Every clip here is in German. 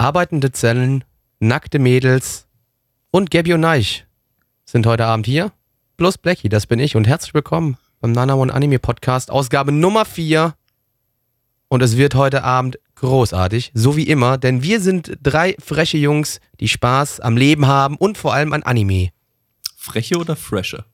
Arbeitende Zellen, nackte Mädels und Gabby und Neich sind heute Abend hier. Plus Blackie, das bin ich und herzlich willkommen beim Nana One Anime Podcast, Ausgabe Nummer 4. Und es wird heute Abend großartig, so wie immer, denn wir sind drei freche Jungs, die Spaß am Leben haben und vor allem an Anime. Freche oder fresche?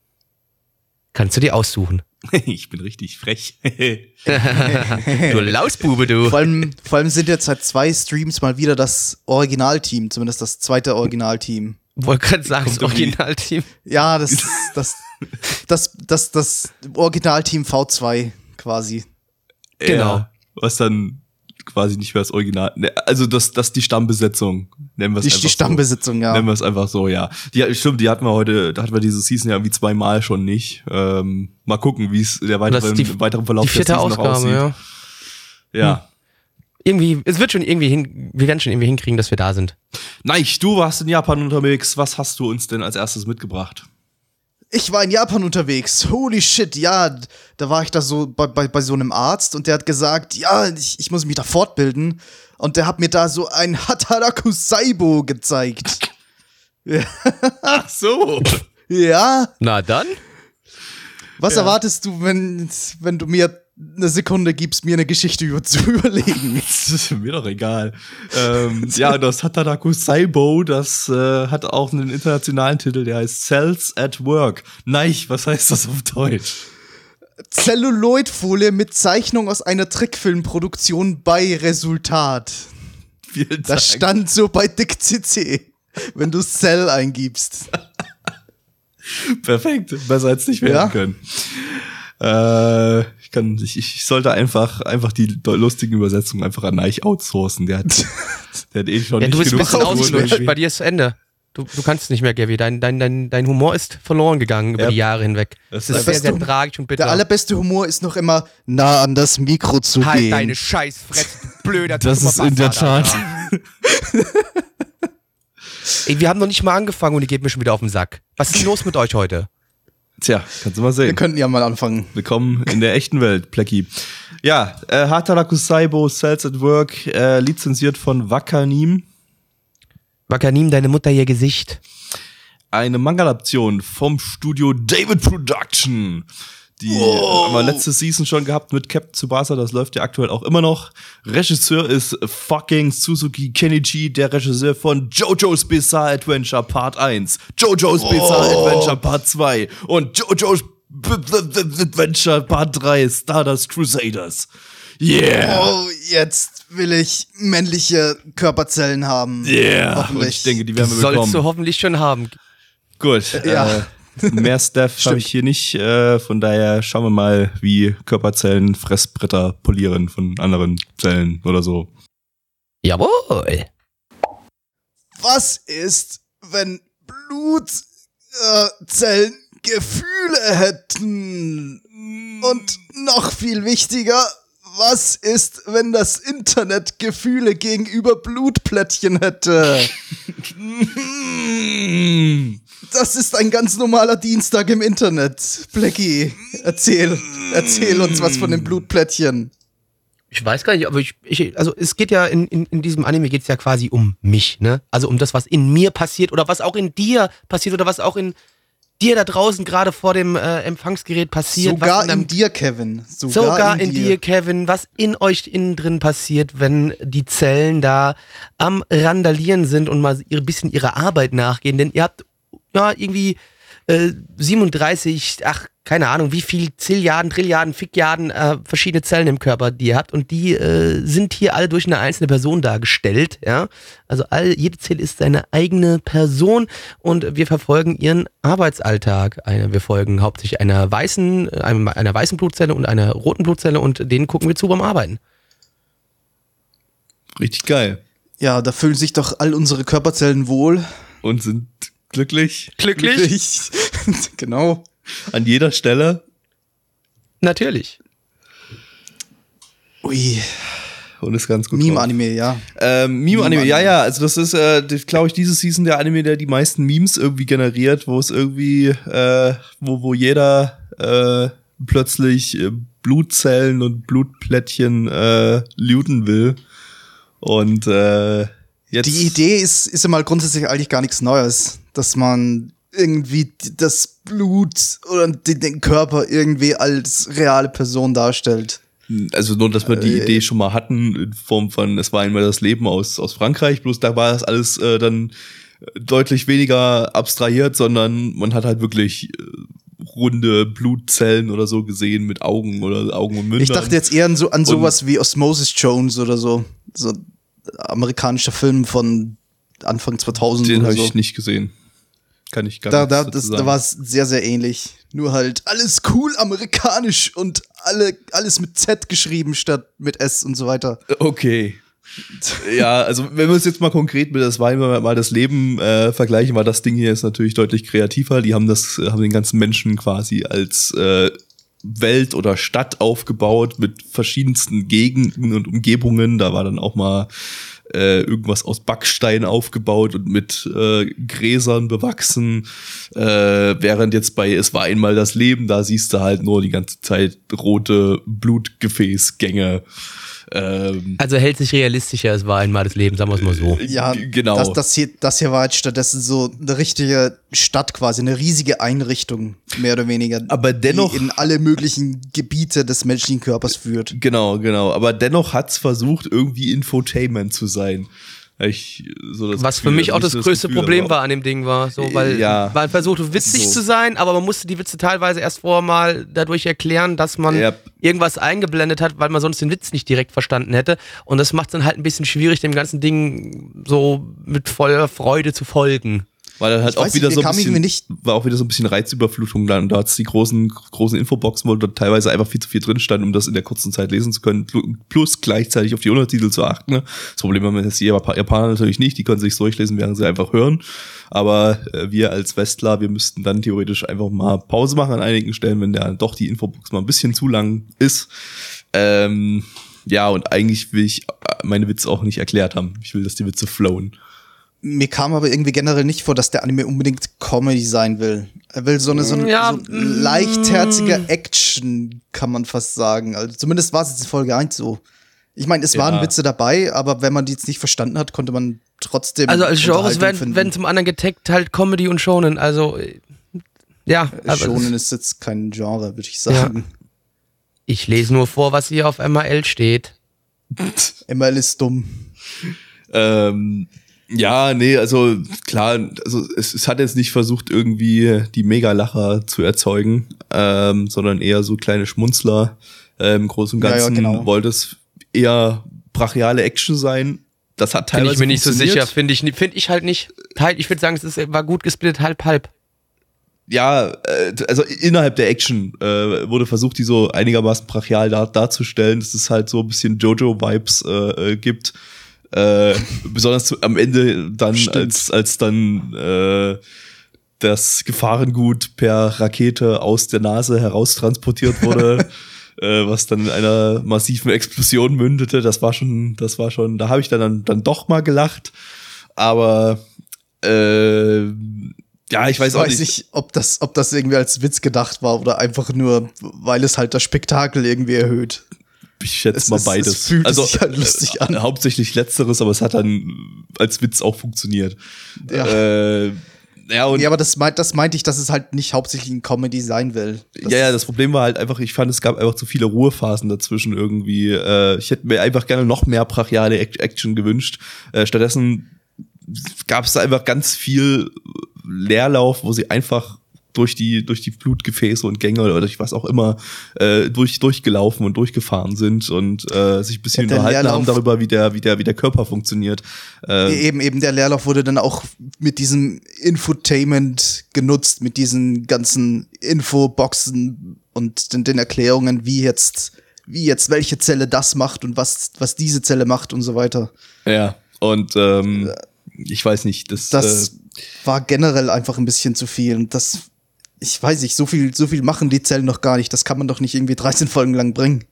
Kannst du dir aussuchen. ich bin richtig frech. du Lausbube, du. Vor allem, vor allem sind jetzt seit zwei Streams mal wieder das Originalteam, zumindest das zweite Originalteam. Wollte gerade sagen, das Originalteam. Ja, das, das, das, das, das Originalteam V2 quasi. Genau. Ja, was dann quasi nicht mehr das Original. Ne, Also das, das die Stammbesetzung. Nennen wir es Die, einfach die Stammbesitzung, so. ja. Nennen wir es einfach so, ja. Die, stimmt, die hatten wir heute, da hatten wir diese Season ja irgendwie zweimal schon nicht. Ähm, mal gucken, wie es der weitere, die- im weiteren Verlauf Die vierte der Season noch Ausgabe, aussieht. ja. Ja. Irgendwie, es wird schon irgendwie hin, wir werden schon irgendwie hinkriegen, dass wir da sind. Nein, du warst in Japan unterwegs. Was hast du uns denn als erstes mitgebracht? Ich war in Japan unterwegs. Holy shit, ja. Da war ich da so bei, bei, bei so einem Arzt und der hat gesagt, ja, ich, ich muss mich da fortbilden. Und der hat mir da so ein Hataraku Saibo gezeigt. Ach so. Ja, Na dann? was erwartest du, wenn, wenn du mir eine Sekunde gibst, mir eine Geschichte über, zu überlegen? Das ist mir doch egal. ähm, ja, das Hataraku Saibo, das äh, hat auch einen internationalen Titel, der heißt Cells at Work. Nein, was heißt das auf Deutsch? Celluloidfolie mit Zeichnung aus einer Trickfilmproduktion bei Resultat. Vielen Das stand so bei Dick CC, wenn du Cell eingibst. Perfekt, besser als nicht werden Ja. können. Äh, ich kann, ich, ich sollte einfach, einfach die lustigen Übersetzungen einfach an Neich outsourcen. Der hat, der hat eh schon Ja, nicht du bist ein genug bisschen ausgelutscht. irgendwie. Bei dir ist Ende. Du, du kannst nicht mehr, Gabby. Dein, dein, dein, dein Humor ist verloren gegangen über Ja. die Jahre hinweg. Das Das ist sehr, Weißt sehr tragisch und bitter. Der allerbeste Humor ist noch immer nah an das Mikro zu halt gehen. deine Scheißfresse, du blöder Das ist in der Tat. Tat. Ey, wir haben noch nicht mal angefangen und die geht mir schon wieder auf den Sack. Was ist denn los mit euch heute? Tja, kannst du mal Wir sehen. könnten ja mal anfangen. Willkommen in der echten Welt, Plecki. Ja, äh, Hataraku Saibo, Cells at Work, äh, lizenziert von Wakanim. Wakanim, deine Mutter ihr Gesicht. Eine Manga-Adaption vom Studio David Production. Die haben wir letzte Season schon gehabt mit Captain Tsubasa, das läuft ja aktuell auch immer noch. Regisseur ist fucking Suzuki Kenichi, der Regisseur von JoJo's Bizarre Adventure Part 1, JoJo's Bizarre Adventure Part 2 und JoJo's B B B Adventure Part 3, Stardust Crusaders. Yeah! Oh, jetzt will ich männliche Körperzellen haben. Yeah! Und Hoffentlich. ich denke, die werden wir Sollst bekommen. du hoffentlich schon haben. Gut. Ja. Äh, mehr Staff habe ich hier nicht. Äh, von daher schauen wir mal, wie Körperzellen Fressbretter polieren von anderen Zellen oder so. Jawohl. Was ist, wenn Blutzellen äh, Gefühle hätten? Und noch viel wichtiger, was ist, wenn das Internet Gefühle gegenüber Blutplättchen hätte? Das ist ein ganz normaler Dienstag im Internet. Blackie, erzähl, erzähl uns was von den Blutplättchen. Ich weiß gar nicht, aber ich, ich also es geht ja in, in, in diesem Anime geht es ja quasi um mich, ne? Also um das, was in mir passiert oder was auch in dir passiert oder was auch in dir da draußen gerade vor dem äh, Empfangsgerät passiert. Sogar in, deinem- dir, Kevin. Sogar, Sogar in, dir, Kevin, was in euch innen drin passiert, wenn die Zellen da am Randalieren sind und mal ein bisschen ihrer Arbeit nachgehen. Denn ihr habt ja irgendwie äh, 37, ach, keine Ahnung, wie viel Zilliarden, Trilliarden, Fickjarden äh, verschiedene Zellen im Körper die ihr habt. Und die äh, sind hier alle durch eine einzelne Person dargestellt. Ja? Also all, jede Zelle ist seine eigene Person und wir verfolgen ihren Arbeitsalltag. Eine, wir folgen hauptsächlich einer weißen, äh, einem, einer weißen Blutzelle und einer roten Blutzelle und denen gucken wir zu beim Arbeiten. Richtig geil. Ja, da fühlen sich doch all unsere Körperzellen wohl. Und sind glücklich Glücklich? genau. an jeder Stelle. Natürlich. Ui, Und ist ganz gut. Meme-Anime, ja. Ähm, Meme-Anime, Meme-Anime. ja, ja, also das ist, äh, glaube ich, diese Season der Anime, der die meisten Memes irgendwie generiert, wo es irgendwie, äh, wo, wo jeder äh, plötzlich äh, Blutzellen und Blutplättchen äh, looten will. Und äh, jetzt. Die Idee ist, ist ja mal grundsätzlich eigentlich gar nichts Neues, dass man irgendwie das Blut oder den, Körper irgendwie als reale Person darstellt. Also nur, dass wir die Äh, Idee schon mal hatten, in Form von, es war einmal das Leben aus, aus Frankreich, bloß da war das alles äh, dann deutlich weniger abstrahiert, sondern man hat halt wirklich äh, runde Blutzellen oder so gesehen mit Augen oder Augen und Mündern. Ich dachte jetzt eher an, so, an sowas wie Osmosis Jones oder so. So amerikanischer Film von Anfang 2000 Den habe so. ich nicht gesehen. Kann ich gar Da, nicht da, das, sagen. da war es sehr, sehr ähnlich. Nur halt alles cool amerikanisch und alle, alles mit Z geschrieben statt mit S und so weiter. Okay. ja, also wenn wir es jetzt mal konkret mit das Wein mal das Leben äh, vergleichen, war das Ding hier ist natürlich deutlich kreativer. Die haben das, äh, haben den ganzen Menschen quasi als äh, Welt oder Stadt aufgebaut mit verschiedensten Gegenden und Umgebungen. Da war dann auch mal äh, irgendwas aus Backstein aufgebaut und mit äh, Gräsern bewachsen. Äh, während jetzt bei Es war einmal das Leben, da siehst du halt nur die ganze Zeit rote Blutgefäßgänge. Ähm, Also hält sich realistischer, es war einmal das Leben, sagen wir es mal so. Ja, G- genau. Das, das, hier, das hier war jetzt stattdessen so eine richtige Stadt quasi, eine riesige Einrichtung, mehr oder weniger. Aber dennoch- Die in alle möglichen Gebiete des menschlichen Körpers führt. Genau, genau. Aber dennoch hat's versucht, irgendwie Infotainment zu sein. Ich, so das Was für Gefühl, mich auch das nicht größte Gefühl, Problem war an dem Ding war, so, weil Ja. man versuchte witzig So. zu sein, aber man musste die Witze teilweise erst vorher mal dadurch erklären, dass man Ja. irgendwas eingeblendet hat, weil man sonst den Witz nicht direkt verstanden hätte. Und das macht dann halt ein bisschen schwierig, dem ganzen Ding so mit voller Freude zu folgen. War dann halt auch wieder nicht, so bisschen, nicht- war auch wieder so ein bisschen Reizüberflutung dann. Da hat's die großen, großen Infoboxen, wo da teilweise einfach viel zu viel drin stand, um das in der kurzen Zeit lesen zu können, plu- plus gleichzeitig auf die Untertitel zu achten. Ne? Das Problem haben jetzt die Jap- Japaner natürlich nicht, die können sich durchlesen, während sie einfach hören. Aber äh, wir als Westler, wir müssten dann theoretisch einfach mal Pause machen an einigen Stellen, wenn der doch die Infobox mal ein bisschen zu lang ist. Ähm, ja, und eigentlich will ich äh, meine Witze auch nicht erklärt haben. Ich will, dass die Witze flowen. Mir kam aber irgendwie generell nicht vor, dass der Anime unbedingt Comedy sein will. Er will so eine, so eine Ja, so leichtherzige Action, kann man fast sagen. Also zumindest war es jetzt in Folge 1 so. Ich meine, es waren Ja. Witze dabei, aber wenn man die jetzt nicht verstanden hat, konnte man trotzdem. Also als Genres werden, werden zum anderen getaggt halt Comedy und Shonen, also äh, ja, aber Shonen das- ist jetzt kein Genre, würde ich sagen. ich lese nur vor, was hier auf MAL steht. ML ist dumm. Ähm, ja, nee, also klar, also es, es hat jetzt nicht versucht, irgendwie die Megalacher zu erzeugen, ähm, sondern eher so kleine Schmunzler. Ähm, Im Großen und Ja, ja, Ganzen genau. wollte es eher brachiale Action sein. Das hat Bin teilweise ich mir nicht so sicher, finde ich, ni- find ich halt nicht. Teil, ich würde sagen, es ist, war gut gesplittet, halb, halb. ja, äh, also innerhalb der Action äh, wurde versucht, die so einigermaßen brachial dar darzustellen, dass es halt so ein bisschen Jojo-Vibes äh, äh, gibt. Äh, besonders zu, am Ende dann, Stimmt. als, als dann äh, das Gefahrengut per Rakete aus der Nase heraustransportiert wurde, äh, was dann in einer massiven Explosion mündete. Das war schon, das war schon, da habe ich dann, dann doch mal gelacht. Aber äh, ja, ich weiß Ich auch weiß nicht. nicht, ob das, ob das irgendwie als Witz gedacht war oder einfach nur, weil es halt das Spektakel irgendwie erhöht. Ich schätze Es mal ist- beides. es fühlt sich halt lustig an. äh, Hauptsächlich letzteres, aber es hat dann als Witz auch funktioniert. Ja. Äh, ja, und Ja, aber das, meint, das meinte ich, dass es halt nicht hauptsächlich ein Comedy sein will. Das ja, ja, das Problem war halt einfach, ich fand, es gab einfach zu viele Ruhephasen dazwischen irgendwie. Äh, ich hätte mir einfach gerne noch mehr brachiale Ac- Action gewünscht. Äh, stattdessen gab es da einfach ganz viel Leerlauf, wo sie einfach durch die, durch die Blutgefäße und Gänge oder durch was auch immer äh, durch, durchgelaufen und durchgefahren sind und äh, sich ein bisschen Ja, unterhalten haben Leerlauf- darüber, wie der, wie der, wie der Körper funktioniert. Äh, Eben, eben der Leerlauf wurde dann auch mit diesem Infotainment genutzt, mit diesen ganzen Infoboxen und den, den Erklärungen, wie jetzt wie jetzt welche Zelle das macht und was, was diese Zelle macht und so weiter. Ja, und ähm, ich weiß nicht, das, Das äh, war generell einfach ein bisschen zu viel. Und das, ich weiß nicht, so viel, so viel machen die Zellen noch gar nicht. Das kann man doch nicht irgendwie 13 Folgen lang bringen.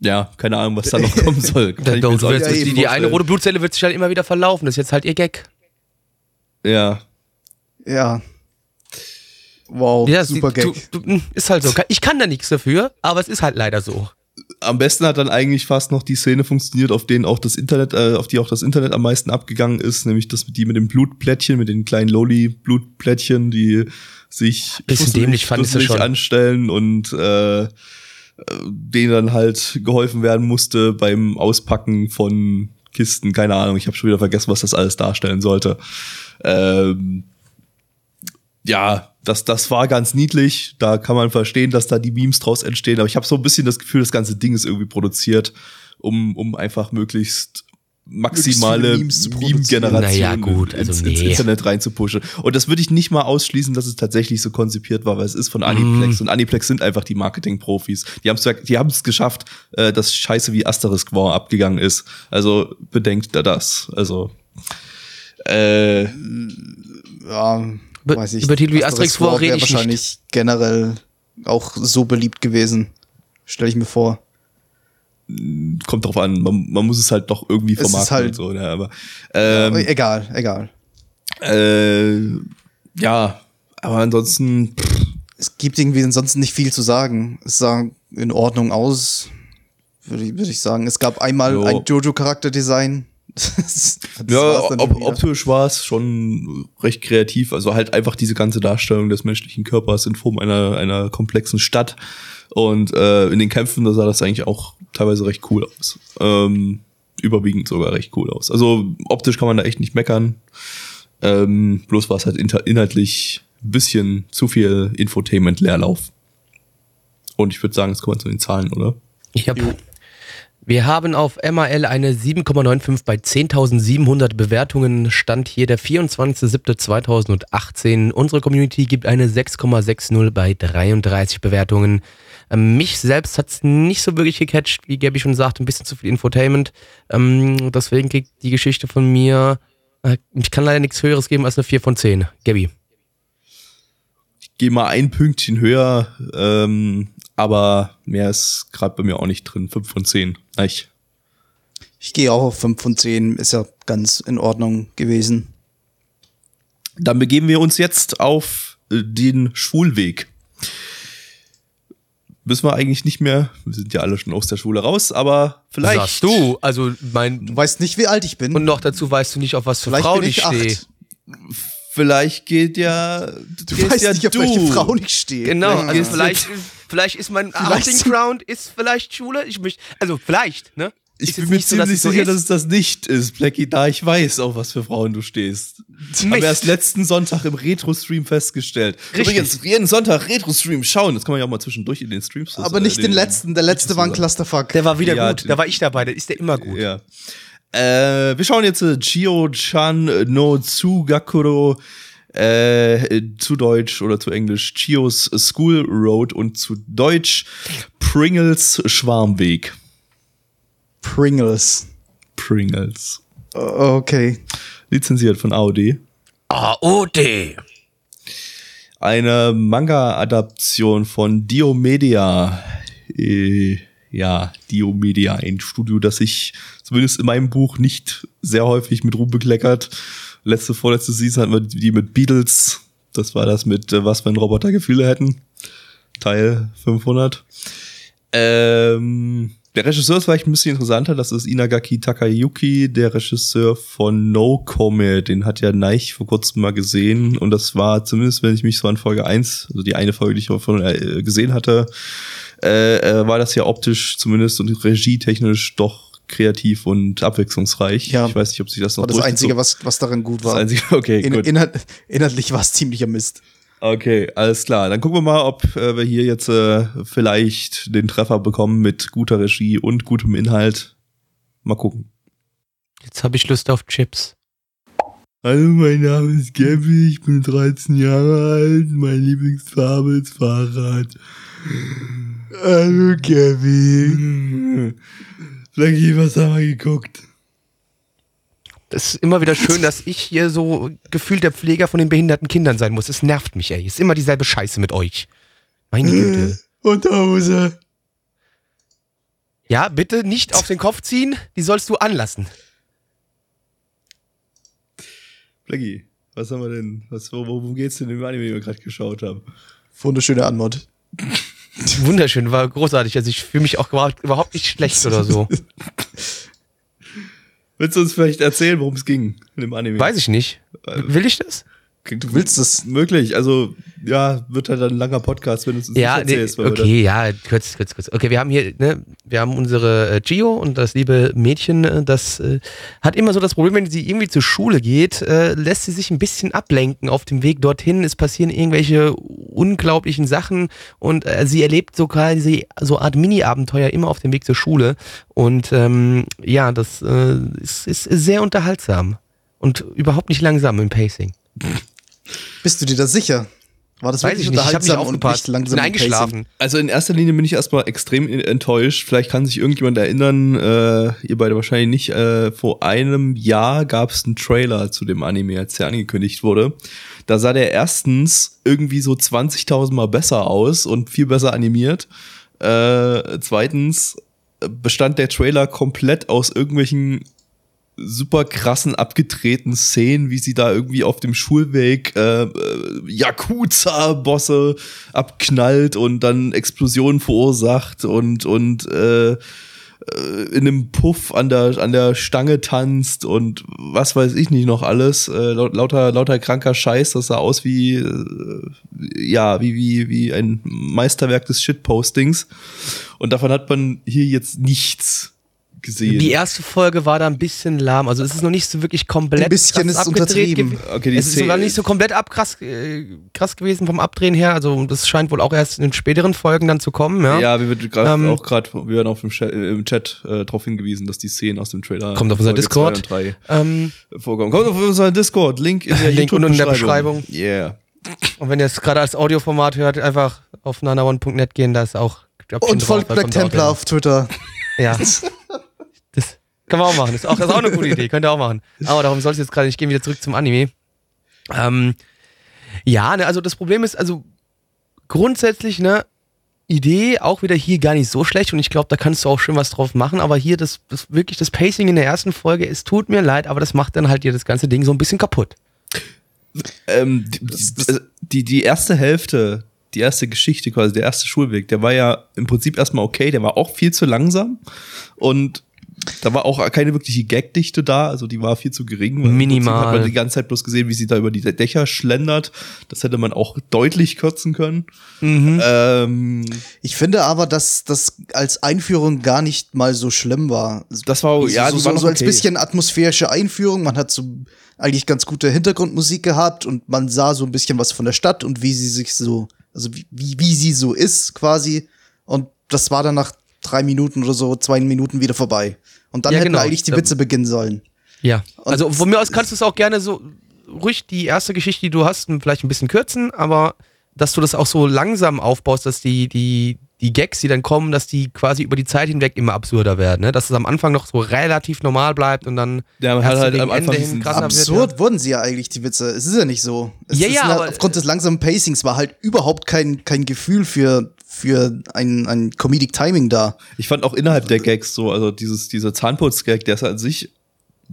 ja, keine Ahnung, was da noch kommen soll. Kann doch, du wirst, nicht die, die eine rote Blutzelle wird sich halt immer wieder verlaufen. Das ist jetzt halt ihr Gag. Ja, Ja. Wow, Ja, super die- Gag. Du, du, ist halt so. Ich kann da nichts dafür, aber es ist halt leider so. am besten hat dann eigentlich fast noch die Szene funktioniert, auf denen auch das Internet, äh, auf die auch das Internet am meisten abgegangen ist, nämlich das mit die mit dem Blutplättchen, mit den kleinen Loli-Blutplättchen, die sich Bisschen dämlich fand ich schon. anstellen und äh, denen dann halt geholfen werden musste beim Auspacken von Kisten. Keine Ahnung, ich habe schon wieder vergessen, was das alles darstellen sollte. Ähm, ja, das, das war ganz niedlich. Da kann man verstehen, dass da die Memes draus entstehen. Aber ich habe so ein bisschen das Gefühl, das ganze Ding ist irgendwie produziert, um, um einfach möglichst maximale Meme-Generationen Naja, gut, also ins, ins nee. Internet reinzupushen. Und das würde ich nicht mal ausschließen, dass es tatsächlich so konzipiert war, weil es ist von Aniplex Mhm. und Aniplex sind einfach die Marketing-Profis. Die haben es die haben's geschafft, äh, dass Scheiße wie Asterisk War abgegangen ist. Also bedenkt da das. Also äh, Ja, Über- weiß ich. über Titel wie Asterix vor War rede wäre ich nicht. wahrscheinlich generell auch so beliebt gewesen. Stelle ich mir vor. Kommt drauf an, man, man muss es halt doch irgendwie vermarkten halt- und so, ne? aber ähm, egal, egal. äh, ja, aber ansonsten pff, Es gibt irgendwie ansonsten nicht viel zu sagen. Es sah in Ordnung aus, würde ich, würde ich sagen. Es gab einmal Jo. ein Jojo-Charakterdesign. Ja, wieder. optisch war es schon recht kreativ, also halt einfach diese ganze Darstellung des menschlichen Körpers in Form einer, einer komplexen Stadt und äh, in den Kämpfen, da sah das eigentlich auch teilweise recht cool aus. Ähm, überwiegend sogar recht cool aus. Also optisch kann man da echt nicht meckern. Ähm, bloß war es halt inhaltlich ein bisschen zu viel Infotainment-Leerlauf. Und ich würde sagen, jetzt kommen wir zu den Zahlen, oder? Ich hab, wir haben auf MAL eine 7,95 bei 10.700 Bewertungen. Stand hier der 24.07.2018. Unsere Community gibt eine 6,60 bei 33 Bewertungen. Ähm, mich selbst hat's nicht so wirklich gecatcht, wie Gabby schon sagte, ein bisschen zu viel Infotainment. Ähm, deswegen kriegt die Geschichte von mir, äh, ich kann leider nichts Höheres geben als eine 4 von 10. Gabby. gehe mal ein Pünktchen höher, ähm, aber mehr ist gerade bei mir auch nicht drin. 5 von 10. Ich. Ich gehe auch auf 5 von 10. Ist ja ganz in Ordnung gewesen. Dann begeben wir uns jetzt auf äh, den Schulweg. Müssen wir eigentlich nicht mehr, wir sind ja alle schon aus der Schule raus, aber vielleicht. Sagst du, also mein, Du weißt nicht, wie alt ich bin. und noch dazu weißt du nicht, auf was für Vielleicht Frauen bin ich ich stehe. Vielleicht geht ja. Du weißt nicht, auf welche Frau ich stehe. Genau, Ja. also vielleicht, vielleicht ist mein Vielleicht sind- Ground ist vielleicht Schule. Ich möchte, also vielleicht, ne? Ich Ist bin mir nicht so, dass ziemlich so sicher, ist. dass es das nicht ist, Blackie, da ich weiß, auf was für Frauen du stehst. Haben wir erst letzten Sonntag im Retro-Stream festgestellt. Richtig. Übrigens, jeden Sonntag Retro-Stream schauen. Das kann man ja auch mal zwischendurch in den Streams. Aber nicht äh, den letzten. Der letzte war ein Clusterfuck. Der war wieder Ja, gut. Da war ich dabei. Da ist der immer gut. Ja. Äh, wir schauen jetzt äh, Chio-chan no Tsugakuro äh, zu Deutsch oder zu Englisch Chios School Road und zu Deutsch Pringles Schwarmweg. Pringles. Pringles. Okay. Lizenziert von AOD. AOD. Eine Manga-Adaption von Diomedia. Äh, ja, Diomedia, ein Studio, das sich zumindest in meinem Buch nicht sehr häufig mit Ruhm bekleckert. Letzte, vorletzte Season hatten wir die mit Beatles. Das war das mit äh, Was, wenn Roboter Gefühle hätten. Teil 500. Ähm, der Regisseur ist vielleicht ein bisschen interessanter. Das ist Inagaki Takayuki, der Regisseur von No Comet. Den hat ja Neich vor kurzem mal gesehen. Und das war zumindest, wenn ich mich so an Folge 1, also die eine Folge, die ich von äh, gesehen hatte, äh, äh, war das ja optisch zumindest und regietechnisch doch kreativ und abwechslungsreich. Ja. Ich weiß nicht, ob sich das noch War das Einzige, was, was daran gut das war. Einzige, okay, In, gut. inhalt, inhaltlich war es ziemlicher Mist. Okay, alles klar. Dann gucken wir mal, ob äh, wir hier jetzt äh, vielleicht den Treffer bekommen mit guter Regie und gutem Inhalt. Mal gucken. Jetzt habe ich Lust auf Chips. Hallo, mein Name ist Gabby, ich bin 13 Jahre alt, meine Lieblingsfarbe ist Fahrrad. Hallo, Kevin. Flaggy, was haben wir geguckt? Es ist immer wieder schön, dass ich hier so gefühlt der Pfleger von den behinderten Kindern sein muss. Es nervt mich, ey. Es ist immer dieselbe Scheiße mit euch. Meine Güte. Unterhose. Ja, bitte nicht auf den Kopf ziehen. Die sollst du anlassen. Flaggy, was haben wir denn? Was, wo, worum geht's denn im Anime, den wir gerade geschaut haben? Wunderschöne Antwort. Wunderschön, war großartig. Also ich fühle mich auch überhaupt nicht schlecht oder so. Willst du uns vielleicht erzählen, worum es ging in dem Anime? Weiß ich nicht. Will ich das? Du willst das? Möglich. Also, ja, wird halt ein langer Podcast, wenn du es uns Ja, nicht nee, erzählst. wir okay, ja, kurz, kurz, kurz. Okay, wir haben hier, ne, wir haben unsere äh, Gio und das liebe Mädchen, äh, das äh, hat immer so das Problem, wenn sie irgendwie zur Schule geht, äh, lässt sie sich ein bisschen ablenken auf dem Weg dorthin. Es passieren irgendwelche unglaublichen Sachen und äh, sie erlebt so quasi so Art Mini-Abenteuer immer auf dem Weg zur Schule. Und ähm, ja, das äh, ist, ist sehr unterhaltsam und überhaupt nicht langsam im Pacing. Bist du dir da sicher? War das Weiß wirklich ich nicht, ich habe nicht unterhaltsam und aufgepasst. nicht bin Pacing? eingeschlafen. Also in erster Linie bin ich erstmal extrem enttäuscht. Vielleicht kann sich irgendjemand erinnern, äh, ihr beide wahrscheinlich nicht, äh, vor einem Jahr gab es einen Trailer zu dem Anime, als der angekündigt wurde. Da sah der erstens irgendwie so 20.000 Mal besser aus und viel besser animiert. Äh, zweitens bestand der Trailer komplett aus irgendwelchen super krassen abgedrehten Szenen, wie sie da irgendwie auf dem Schulweg äh, äh, Yakuza-Bosse abknallt und dann Explosionen verursacht und und äh, äh, in einem Puff an der an der Stange tanzt und was weiß ich nicht noch alles. Äh, laut, lauter lauter kranker Scheiß das sah aus wie äh, ja wie wie wie ein Meisterwerk des Shitpostings. Und davon hat man hier jetzt nichts gesehen Die erste Folge war da ein bisschen lahm. Also es ist noch nicht so wirklich komplett Ein bisschen krass ist abgedreht untertrieben. Okay, die es ist sogar nicht so komplett abkrass äh, krass gewesen vom Abdrehen her. Also das scheint wohl auch erst in den späteren Folgen dann zu kommen. Ja, Ja, wir gerade Ähm, auch gerade, wir werden auf dem Chat, äh, im Chat äh, darauf hingewiesen, dass die Szenen aus dem Trailer Kommt auf unser Discord. ähm, vorkommen. Kommt auf unser Discord, Link in der Link unten in der YouTube-Beschreibung. Yeah. und wenn ihr es gerade als Audioformat hört, einfach auf nanaone.net gehen. Da ist auch Und folgt Black Templar auf Twitter. Ja. Kann man auch machen. Das ist auch, das ist auch eine gute Idee. Könnt ihr auch machen. Aber darum soll es jetzt gerade nicht gehen. Wieder zurück zum Anime. Ähm, ja, ne, also das Problem ist, also grundsätzlich, ne, Idee auch wieder hier gar nicht so schlecht und ich glaube, da kannst du auch schön was drauf machen, aber hier das, das wirklich das Pacing in der ersten Folge, es tut mir leid, aber das macht dann halt hier das ganze Ding so ein bisschen kaputt. Ähm, die, die, die, die erste Hälfte, die erste Geschichte quasi, der erste Schulweg, der war ja im Prinzip erstmal okay, der war auch viel zu langsam und da war auch keine wirkliche Gagdichte da, also die war viel zu gering. Minimal. Hat man die ganze Zeit bloß gesehen, wie sie da über die Dächer schlendert. Das hätte man auch deutlich kürzen können. Ähm, Ich finde aber, dass das als Einführung gar nicht mal so schlimm war. das war, ja, so, so, war so als okay. bisschen atmosphärische Einführung. Man hat so eigentlich ganz gute Hintergrundmusik gehabt und man sah so ein bisschen was von der Stadt und wie sie sich so, also wie, wie, wie sie so ist quasi. Und das war dann nach drei Minuten oder so, zwei Minuten wieder vorbei. Und dann Ja, hätten genau. eigentlich die Witze beginnen sollen. Ja. Also von mir aus kannst du es auch gerne so ruhig die erste Geschichte, die du hast, vielleicht ein bisschen kürzen, aber dass du das auch so langsam aufbaust, dass die, die, die Gags, die dann kommen, dass die quasi über die Zeit hinweg immer absurder werden, ne? Dass es am Anfang noch so relativ normal bleibt und dann Ja, man hat halt am Anfang Ende hin diesen krasser Absurd wird. wurden sie ja eigentlich, die Witze. Es ist ja nicht so. Es Ja, ist ja, aber- aufgrund des langsamen Pacings war halt überhaupt kein, kein Gefühl für, für ein, ein Comedic Timing da. Ich fand auch innerhalb der Gags so, also dieses, dieser Zahnputz-Gag, der ist an sich,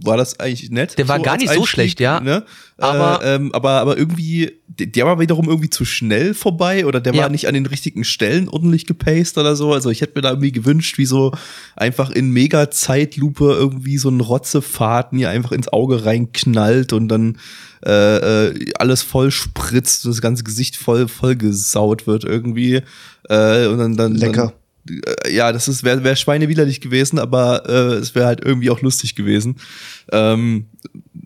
war das eigentlich nett. Der war so gar nicht so schlecht, ja. Ne? Aber- äh, ähm, aber, aber irgendwie, der, war wiederum irgendwie zu schnell vorbei oder der Ja. war nicht an den richtigen Stellen ordentlich gepaced oder so. Also ich hätte mir da irgendwie gewünscht, wie so einfach in mega Zeitlupe irgendwie so ein Rotzefahrt mir einfach ins Auge reinknallt und dann äh, äh, alles voll spritzt, das ganze Gesicht voll voll gesaut wird irgendwie. Äh, und dann, dann Lecker. Dann, äh, ja, das ist wäre wär schweinewiderlich gewesen, aber äh, es wäre halt irgendwie auch lustig gewesen. Ähm,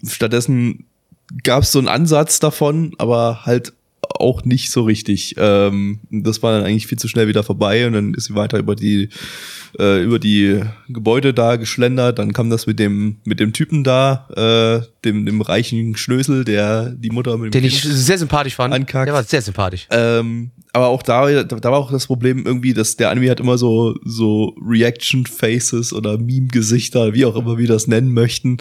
stattdessen gab es so einen Ansatz davon, aber halt auch nicht so richtig. Ähm, das war dann eigentlich viel zu schnell wieder vorbei und dann ist sie weiter über die äh, über die Gebäude da geschlendert. Dann kam das mit dem mit dem Typen da, äh, dem dem reichen Schnösel, der die Mutter mit dem Den ich Kind sehr sympathisch fand. Ankackt. Der war sehr sympathisch. ähm, aber auch da, da war auch das Problem irgendwie, dass der Anime hat immer so, so Reaction-Faces oder Meme-Gesichter, wie auch immer wir das nennen möchten,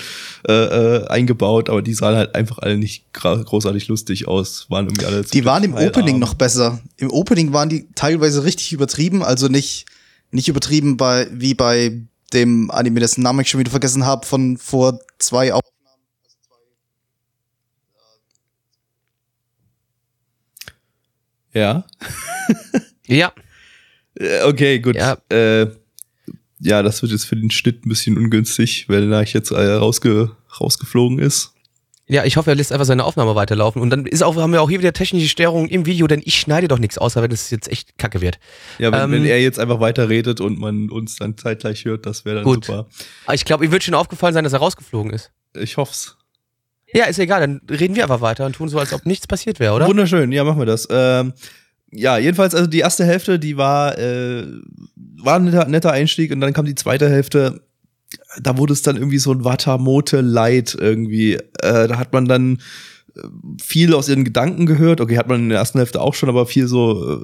äh, äh, eingebaut, aber die sahen halt einfach alle nicht großartig lustig aus, waren irgendwie alle Die waren im Opening noch besser. Im Opening waren die teilweise richtig übertrieben, also nicht, nicht übertrieben bei, wie bei dem Anime, dessen Namen ich schon wieder vergessen habe, von vor zwei Ja. Ja. Äh, Okay, gut. Ja. Äh, ja, das wird jetzt für den Schnitt ein bisschen ungünstig, weil er jetzt äh, rausge rausgeflogen ist. Ja, ich hoffe, er lässt einfach seine Aufnahme weiterlaufen. Und dann ist auch, haben wir auch hier wieder technische Störungen im Video, denn ich schneide doch nichts aus, weil das jetzt echt kacke wird. Ja, wenn, Ähm, wenn er jetzt einfach weiterredet und man uns dann zeitgleich hört, das wäre dann Gut. super. Ich glaube, ihm wird schon aufgefallen sein, dass er rausgeflogen ist. Ich hoff's. Ja, ist egal, dann reden wir einfach weiter und tun so, als ob nichts passiert wäre, oder? Wunderschön, ja, machen wir das. Ähm, ja, jedenfalls, also die erste Hälfte, die war, äh, war ein netter, netter Einstieg und dann kam die zweite Hälfte. Da wurde es dann irgendwie so ein Watamote-Light irgendwie. Äh, da hat man dann viel aus ihren Gedanken gehört. Okay, hat man in der ersten Hälfte auch schon, aber viel so, äh,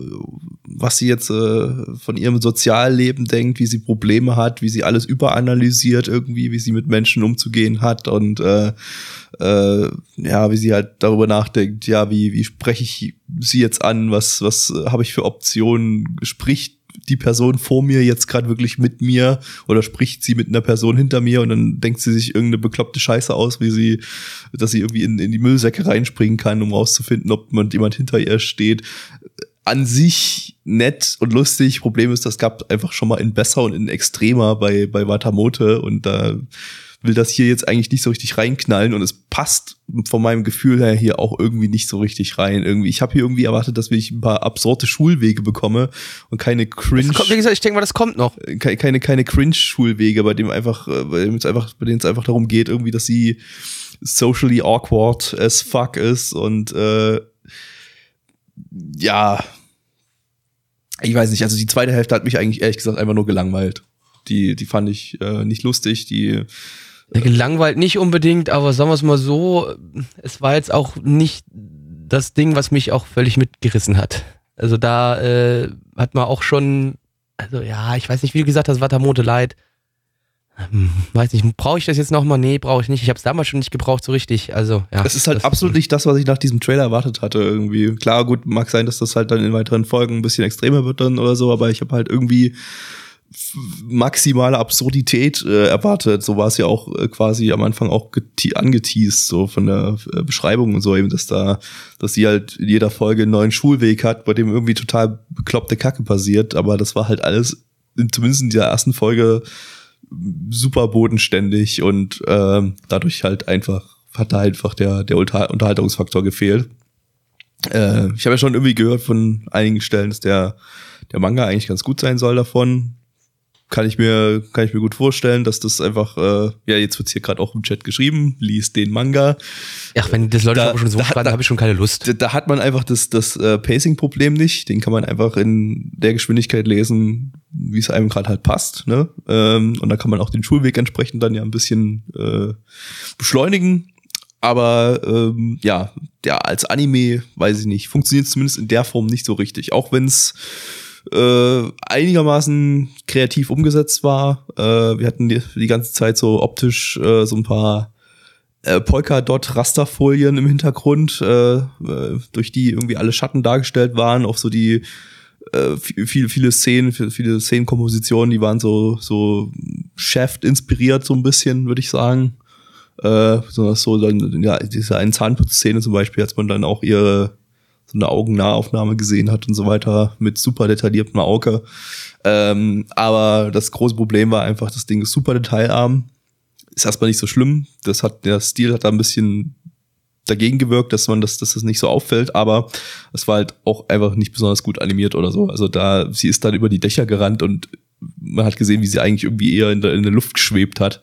was sie jetzt äh, von ihrem Sozialleben denkt, wie sie Probleme hat, wie sie alles überanalysiert irgendwie, wie sie mit Menschen umzugehen hat und äh, äh, ja, wie sie halt darüber nachdenkt, ja, wie, wie spreche ich sie jetzt an, was, was äh, habe ich für Optionen, spricht die Person vor mir jetzt gerade wirklich mit mir oder spricht sie mit einer Person hinter mir und dann denkt sie sich irgendeine bekloppte Scheiße aus, wie sie, dass sie irgendwie in, in die Müllsäcke reinspringen kann, um rauszufinden, ob man, jemand hinter ihr steht. An sich nett und lustig. Problem ist, das gab einfach schon mal in besser und in extremer bei, bei Watamote und da will das hier jetzt eigentlich nicht so richtig reinknallen und es passt von meinem Gefühl her hier auch irgendwie nicht so richtig rein. Irgendwie, ich habe hier irgendwie erwartet, dass ich ein paar absurde Schulwege bekomme und keine cringe, kommt, wie gesagt, ich denke mal, das kommt noch. keine, keine, keine cringe-Schulwege, bei dem einfach, äh, bei dem es einfach, bei denen es einfach darum geht, irgendwie, dass sie socially awkward as fuck ist und äh, ja, ich weiß nicht, also die zweite Hälfte hat mich eigentlich ehrlich gesagt einfach nur gelangweilt. Die, die fand ich äh, nicht lustig, die Ja, Gelangweilt nicht unbedingt, aber sagen wir es mal so, es war jetzt auch nicht das Ding, was mich auch völlig mitgerissen hat. Also da äh, hat man auch schon, also ja, ich weiß nicht, wie du gesagt hast, Watamote Light. Hm, weiß nicht, brauche ich das jetzt nochmal? Nee, brauche ich nicht. Ich habe es damals schon nicht gebraucht, so richtig. Also, ja. Es ist halt absolut nicht das, was ich nach diesem Trailer erwartet hatte irgendwie. Klar, gut, mag sein, dass das halt dann in weiteren Folgen ein bisschen extremer wird dann oder so, aber ich habe halt irgendwie maximale Absurdität äh, erwartet. So war es ja auch äh, quasi am Anfang auch gete- angeteased, so von der äh, Beschreibung und so eben, dass da, dass sie halt in jeder Folge einen neuen Schulweg hat, bei dem irgendwie total bekloppte Kacke passiert, aber das war halt alles, in, zumindest in dieser ersten Folge, super bodenständig und ähm, dadurch halt einfach hat da einfach der der Unter Unterhaltungsfaktor gefehlt. Äh, ich habe ja schon irgendwie gehört von einigen Stellen, dass der der Manga eigentlich ganz gut sein soll davon. Kann ich mir kann ich mir gut vorstellen, dass das einfach äh, ja jetzt wird's hier gerade auch im Chat geschrieben, liest den Manga. Ach, wenn das Leute Da- schon so da- da- habe ich schon keine Lust. Da, da hat man einfach das, das äh, Pacing-Problem nicht. Den kann man einfach in der Geschwindigkeit lesen, wie es einem gerade halt passt. Ne? Ähm, und da kann man auch den Schulweg entsprechend dann ja ein bisschen äh, beschleunigen. Aber ähm, ja, der als Anime, weiß ich nicht, funktioniert zumindest in der Form nicht so richtig. Auch wenn es äh, einigermaßen kreativ umgesetzt war. Äh, wir hatten die, die ganze Zeit so optisch äh, so ein paar äh, Polka-Dot-Rasterfolien im Hintergrund, äh, äh, durch die irgendwie alle Schatten dargestellt waren, auch so die äh, vi- viele, viele Szenen, viele, viele Szenenkompositionen, die waren so, so Shaft inspiriert, so ein bisschen, würde ich sagen. Äh, besonders so dann, ja, diese einen Zahnputzszene zum Beispiel, als man dann auch ihre so eine Augennahaufnahme gesehen hat und so weiter mit super detailliertem Auge. Ähm, aber das große Problem war einfach, das Ding ist super detailarm. Ist erstmal nicht so schlimm. Das hat, der Stil hat da ein bisschen dagegen gewirkt, dass man das, dass das nicht so auffällt, aber es war halt auch einfach nicht besonders gut animiert oder so. Also da, sie ist dann über die Dächer gerannt und man hat gesehen, wie sie eigentlich irgendwie eher in der, in der Luft geschwebt hat.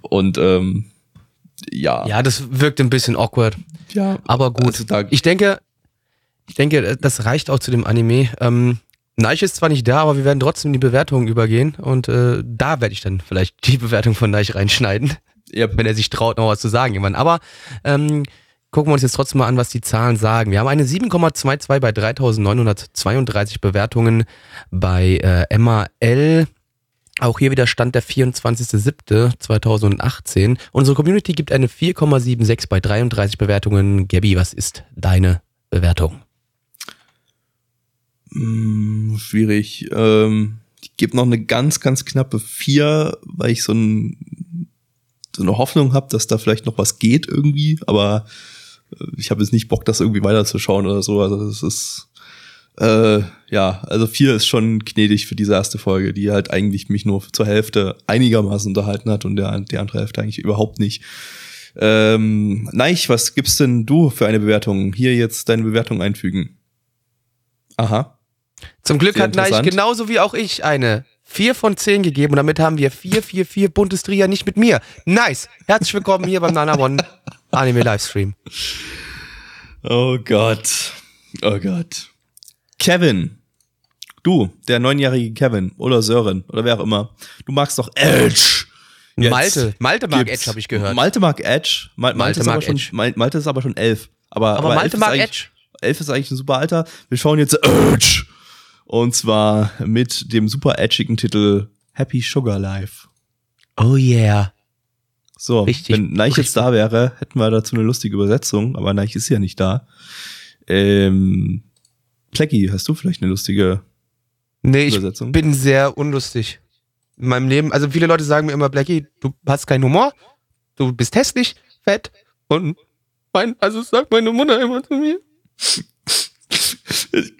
Und ähm, ja. Ja, das wirkt ein bisschen awkward. ja. Aber gut. Also da, Ich denke, ich denke, das reicht auch zu dem Anime. Ähm, Neich ist zwar nicht da, aber wir werden trotzdem die Bewertung übergehen und äh, da werde ich dann vielleicht die Bewertung von Neich reinschneiden, ja, wenn er sich traut, noch was zu sagen irgendwann. Aber ähm, gucken wir uns jetzt trotzdem mal an, was die Zahlen sagen. Wir haben eine 7,22 bei 3932 Bewertungen bei äh, MAL. Auch hier wieder Stand der 24.07.2018. Unsere Community gibt eine 4,76 bei 33 Bewertungen. Gabby, was ist deine Bewertung? Hm, schwierig. Ähm, ich gebe noch eine ganz, ganz knappe 4, weil ich so, ein, so eine Hoffnung habe, dass da vielleicht noch was geht irgendwie, aber äh, ich habe jetzt nicht Bock, das irgendwie weiterzuschauen oder so. Also das ist äh, ja, also vier ist schon gnädig für diese erste Folge, die halt eigentlich mich nur zur Hälfte einigermaßen unterhalten hat und der, die andere Hälfte eigentlich überhaupt nicht. Ähm, Neich, was gibst denn du für eine Bewertung? Hier jetzt deine Bewertung einfügen. Aha. Zum Glück Sehr hat Neich genauso wie auch ich eine 4 von 10 gegeben und damit haben wir 444 Bundesliga nicht mit mir. Nice. Herzlich willkommen hier beim Nana One Anime Livestream. Oh Gott. Oh Gott. Kevin. Du, der neunjährige Kevin oder Sören oder wer auch immer. Du magst doch Edge. Jetzt Malte. Malte mag Edge, habe ich gehört. Malte mag Edge. Mal, Malte, Malte ist mag aber schon, Edge. Mal- Malte ist aber schon elf. Aber, Aber elf Malte mag Edge. Elf ist eigentlich ein super Alter. Wir schauen jetzt Edge. Und zwar mit dem super edgigen Titel Happy Sugar Life. Oh yeah. So, Richtig, wenn Neich richtig. jetzt da wäre, hätten wir dazu eine lustige Übersetzung, aber Neich ist ja nicht da. Ähm, Plecki, hast du vielleicht eine lustige Nee, ich Übersetzung? bin sehr unlustig. In meinem Leben, also viele Leute sagen mir immer, Blackie, du hast keinen Humor, du bist hässlich, fett und mein, also sagt meine Mutter immer zu mir.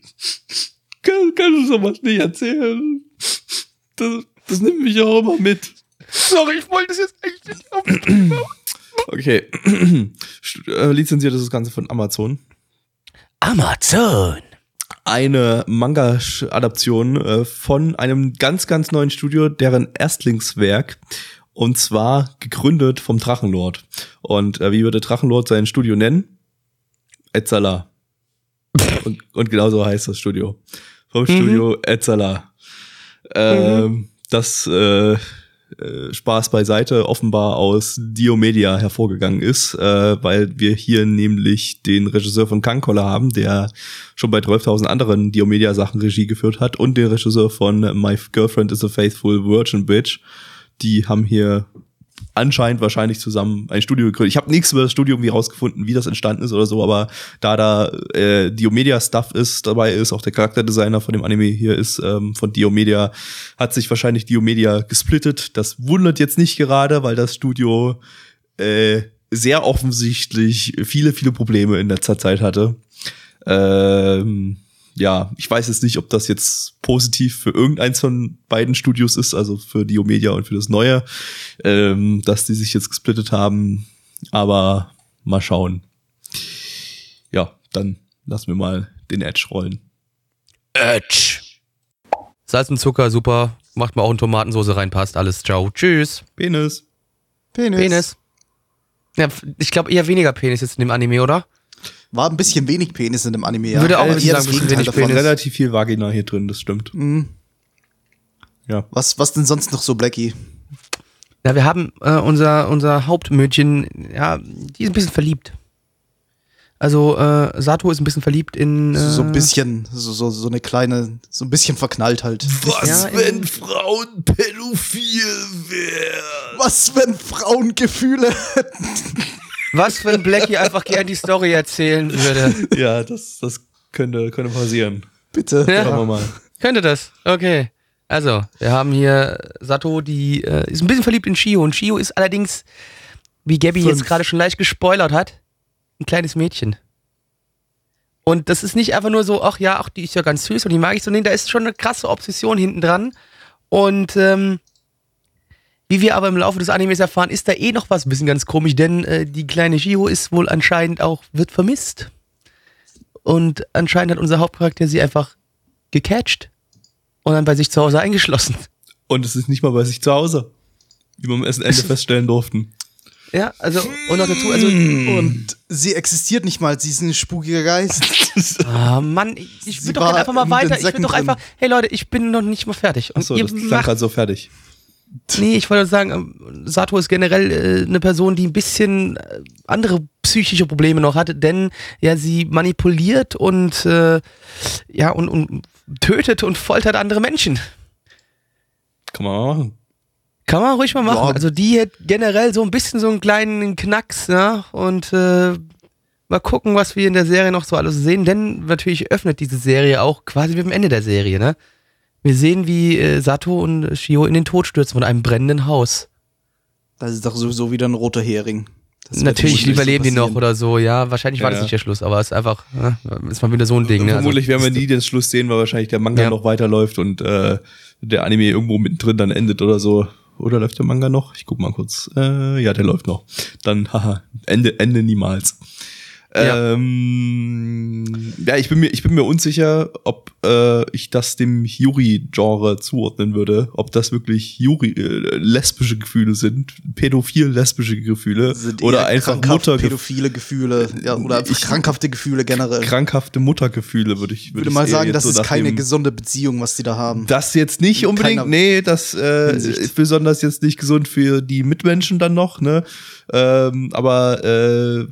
Kann, kannst du sowas nicht erzählen? Das, das nimmt mich auch immer mit. Sorry, ich wollte es jetzt eigentlich nicht aufnehmen. Okay. Äh, Lizenziert ist das Ganze von Amazon. Amazon. Eine Manga-Adaption äh, von einem ganz, ganz neuen Studio, deren Erstlingswerk. Und zwar gegründet vom Drachenlord. Und äh, wie würde Drachenlord sein Studio nennen? Etzala. und, und genauso heißt das Studio. Vom Studio Etzala. Ähm, Das äh, äh, Spaß beiseite offenbar aus Diomedia hervorgegangen ist, äh, weil wir hier nämlich den Regisseur von Kankola haben, der schon bei 12.000 anderen Diomedia-Sachen Regie geführt hat und den Regisseur von My Girlfriend is a Faithful Virgin Bitch. Die haben hier anscheinend wahrscheinlich zusammen ein Studio gegründet. Ich habe nichts über das Studio irgendwie rausgefunden, wie das entstanden ist oder so, aber da da äh, Diomedia-Stuff ist, dabei ist, auch der Charakterdesigner von dem Anime hier ist ähm, von Diomedia, hat sich wahrscheinlich Diomedia gesplittet. Das wundert jetzt nicht gerade, weil das Studio äh, sehr offensichtlich viele, viele Probleme in letzter Zeit hatte. Ähm, ja, ich weiß jetzt nicht, ob das jetzt positiv für irgendeins von beiden Studios ist, also für Diomedia und für das Neue, ähm, dass die sich jetzt gesplittet haben. Aber mal schauen. Ja, dann lassen wir mal den Edge rollen. Edge. Salz und Zucker, super. Macht mal auch in Tomatensauce rein, passt alles. Ciao. Tschüss. Penis. Penis. Penis. Ja, ich glaube eher weniger Penis jetzt in dem Anime, oder? War ein bisschen wenig Penis in dem Anime, ja. Würde auch Eher bisschen das Gegenteil wenig Penis. relativ viel Vagina hier drin, das stimmt. Mhm. Ja. Was, was denn sonst noch so, Blackie? Ja, wir haben äh, unser, unser Hauptmädchen, ja, die ist ein bisschen verliebt. Also, äh, Sato ist ein bisschen verliebt in. Äh, So, so ein bisschen, so, so, so eine kleine, so ein bisschen verknallt halt. Was, Ja, wenn Frauen pädophil wären? Was, wenn Frauen Gefühle Was, wenn Blackie einfach gern die Story erzählen würde? Ja, das, das könnte, könnte passieren. Bitte. Ja. Schauen wir mal. Könnte das? Okay. Also, wir haben hier Sato, die äh, ist ein bisschen verliebt in Shio. Und Shio ist allerdings, wie Gabby jetzt Fünf. gerade schon leicht gespoilert hat, ein kleines Mädchen. Und das ist nicht einfach nur so, ach ja, ach, die ist ja ganz süß und die mag ich so. Nee, da ist schon eine krasse Obsession hinten dran. Und ähm, wie wir aber im Laufe des Animes erfahren, ist da eh noch was ein bisschen ganz komisch, denn äh, die kleine Shio ist wohl anscheinend auch, wird vermisst. Und anscheinend hat unser Hauptcharakter sie einfach gecatcht und dann bei sich zu Hause eingeschlossen. Und es ist nicht mal bei sich zu Hause. Wie wir am ersten Ende feststellen durften. Ja, also, und noch dazu, also, Und sie existiert nicht mal, sie ist ein spukiger Geist. ah, Mann, ich, ich will doch einfach mal weiter. Ich will doch einfach, hey Leute, ich bin noch nicht mal fertig. Und Achso, das klang gerade so fertig. Nee, ich wollte sagen, ähm, Sato ist generell äh, eine Person, die ein bisschen äh, andere psychische Probleme noch hat, denn ja, sie manipuliert und äh, ja und, und tötet und foltert andere Menschen. Kann man mal machen. Kann man ruhig mal machen. Ja. Also die hat generell so ein bisschen so einen kleinen Knacks, ja, und äh, mal gucken, was wir in der Serie noch so alles sehen, denn natürlich öffnet diese Serie auch quasi mit dem Ende der Serie, ne? Wir sehen, wie äh, Sato und Shio in den Tod stürzen von einem brennenden Haus. Das ist doch sowieso wieder ein roter Hering. Das Natürlich überleben so die noch oder so, ja. Wahrscheinlich war Ja, das ja. nicht der Schluss, aber es ist einfach, ne, ist mal wieder so ein Ding, ne? Vermutlich also, werden wir nie den Schluss sehen, weil wahrscheinlich der Manga Ja. noch weiterläuft und äh, der Anime irgendwo mittendrin dann endet oder so. Oder läuft der Manga noch? Ich guck mal kurz. Äh, ja, der läuft noch. Dann, haha, Ende, Ende niemals. Ja. Ähm, ja, ich bin mir, ich bin mir unsicher, ob äh, ich das dem Yuri-Genre zuordnen würde, ob das wirklich Yuri äh, lesbische Gefühle sind, pädophil lesbische Gefühle Sind oder einfach Mutter pädophile Gefühle ja, oder Ich- krankhafte Gefühle generell. krankhafte Muttergefühle würde ich ich würde ich mal sagen, das so ist keine gesunde Beziehung, was die da haben. Das jetzt nicht In unbedingt, nee, das äh, Hinsicht. ist besonders jetzt nicht gesund für die Mitmenschen dann noch, ne? Ähm, aber äh,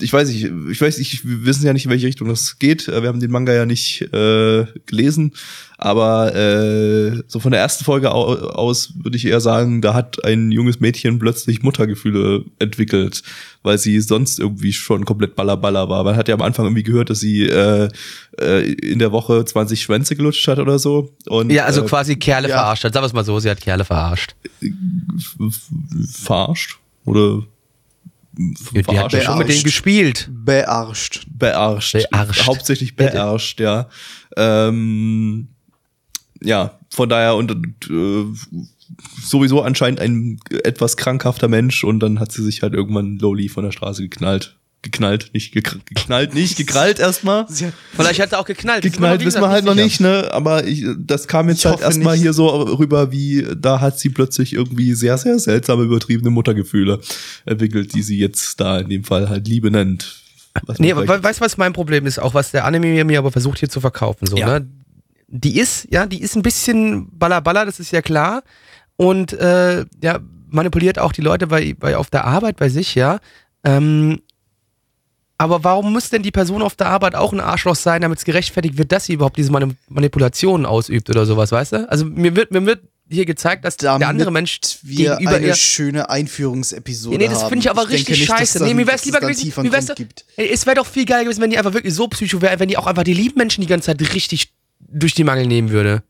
ich weiß nicht, ich weiß nicht, wir wissen ja nicht, in welche Richtung das geht. Äh, Wir haben den Manga ja nicht äh, gelesen, aber äh, so von der ersten Folge au aus würde ich eher sagen, da hat ein junges Mädchen plötzlich Muttergefühle entwickelt, weil sie sonst irgendwie schon komplett ballerballer war. Man hat ja am Anfang irgendwie gehört, dass sie äh, äh, in der Woche 20 Schwänze gelutscht hat oder so. Und, ja, also äh, quasi Kerle ja. verarscht hat. Sagen wir es mal so, sie hat Kerle verarscht. f- verarscht oder Die hat ja schon mit denen gespielt. Bearscht. bearscht. Bearscht. Hauptsächlich bearscht, ja. Ähm, ja, von daher und, und äh, sowieso anscheinend ein etwas krankhafter Mensch und dann hat sie sich halt irgendwann Loli von der Straße geknallt. Geknallt, nicht gekr geknallt, nicht gekrallt erstmal. Vielleicht hat sie auch geknallt. Geknallt wissen wir halt noch nicht, ne? Aber ich, das kam jetzt Ich halt erstmal hier so rüber, wie da hat sie plötzlich irgendwie sehr, sehr seltsame, übertriebene Muttergefühle entwickelt, die sie jetzt da in dem Fall halt Liebe nennt. Was Nee, aber weißt du, was mein Problem ist? Auch was der Anime mir aber versucht hier zu verkaufen. So, Ja. ne? Die ist, ja, die ist ein bisschen ballerballer, das ist ja klar. Und äh, ja, manipuliert auch die Leute bei, bei auf der Arbeit bei sich, ja. Ähm, aber warum muss denn die Person auf der Arbeit auch ein Arschloch sein, damit es gerechtfertigt wird, dass sie überhaupt diese Mani Manipulationen ausübt oder sowas, weißt du? Also mir wird, mir wird hier gezeigt, dass der andere Mensch wir gegenüber eine ihr schöne Einführungsepisode Nee, nee, das finde ich aber denke richtig nicht, scheiße. dann- Nee, mir lieber es dann gewesen, wie wär's, gibt. Ey, es wäre doch viel geiler gewesen, wenn die einfach wirklich so psycho wäre, wenn die auch einfach die lieben Menschen die ganze Zeit richtig durch die Mangel nehmen würde.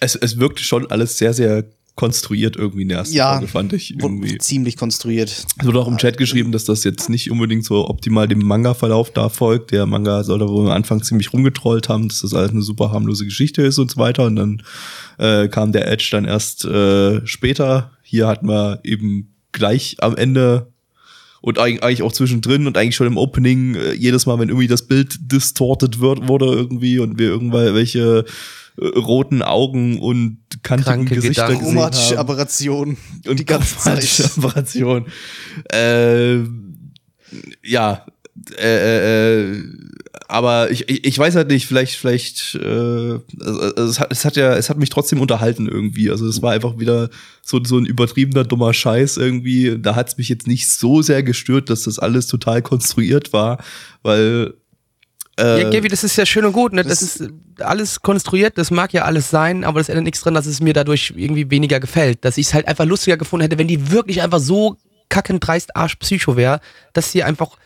es, es wirkte schon alles sehr, sehr konstruiert irgendwie in der ersten Ja, Folge, fand ich irgendwie. ziemlich konstruiert. Es wurde auch im Chat geschrieben, dass das jetzt nicht unbedingt so optimal dem Manga-Verlauf da folgt. Der Manga soll da wohl am Anfang ziemlich rumgetrollt haben, dass das alles eine super harmlose Geschichte ist und so weiter. Und dann äh, kam der Edge dann erst äh, später. Hier hatten wir eben gleich am Ende und eig- eigentlich auch zwischendrin und eigentlich schon im Opening äh, jedes Mal, wenn irgendwie das Bild distorted wird, wurde irgendwie und wir irgendwelche roten Augen und kantigen Kranke Gesichter Gedanken. gesehen haben Aberration. und die ganze Zeit. Operation. Äh, ja, äh, äh, aber ich, ich, ich weiß halt nicht, vielleicht, vielleicht, äh, also, also es, hat, es hat ja, es hat mich trotzdem unterhalten irgendwie. Also es war einfach wieder so, so ein übertriebener dummer Scheiß irgendwie. Da hat es mich jetzt nicht so sehr gestört, dass das alles total konstruiert war, weil äh, ja, Gaby, das ist ja schön und gut. Ne? Das, das- ist alles konstruiert, das mag ja alles sein, aber das ändert nichts dran, dass es mir dadurch irgendwie weniger gefällt. Dass ich es halt einfach lustiger gefunden hätte, wenn die wirklich einfach so kackend dreist Arsch Psycho wäre, dass sie einfach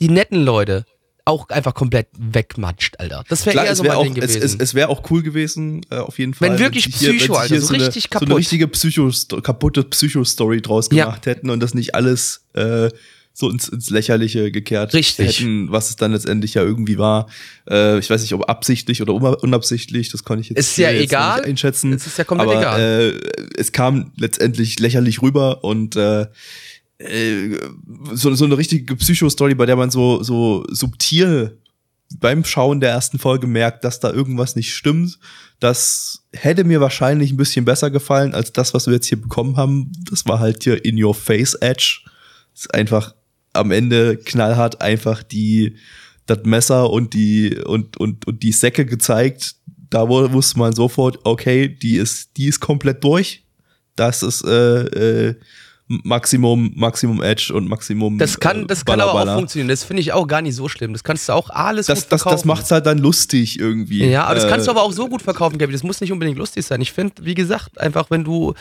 die netten Leute auch einfach komplett wegmatscht, Alter. Das wäre eher es so wäre mein auch, Ding es, gewesen. es, es wäre auch cool gewesen, äh, auf jeden Fall. Wenn wirklich hier- Psycho, sie also hier so so eine, richtig So eine kaputt. richtige Psycho, kaputte Psycho-Story draus Ja. gemacht hätten und das nicht alles äh, so ins, ins Lächerliche gekehrt Richtig. hätten, was es dann letztendlich ja irgendwie war. Äh, ich weiß nicht, ob absichtlich oder un- unabsichtlich, das kann ich jetzt, Ist ja jetzt egal. nicht einschätzen. Es ist ja komplett aber, egal. Äh, es kam letztendlich lächerlich rüber und äh, äh, so, so eine richtige Psycho-Story, bei der man so, so subtil beim Schauen der ersten Folge merkt, dass da irgendwas nicht stimmt. Das hätte mir wahrscheinlich ein bisschen besser gefallen als das, was wir jetzt hier bekommen haben. Das war halt hier in your face Edge. Das ist einfach am Ende knallhart einfach die das Messer und die und und und die Säcke gezeigt, da wusste man sofort, okay, die ist, die ist komplett durch. Das ist äh, äh, Maximum, Maximum Edge und Maximum. Das kann, äh, das kann aber auch Ballerballer. funktionieren. Das finde ich auch gar nicht so schlimm. Das kannst du auch alles Das, gut das, verkaufen. das macht's halt dann lustig irgendwie. Ja, aber das kannst du Äh, aber auch so gut verkaufen, Gabi. Das muss nicht unbedingt lustig sein. Ich finde, wie gesagt, einfach wenn du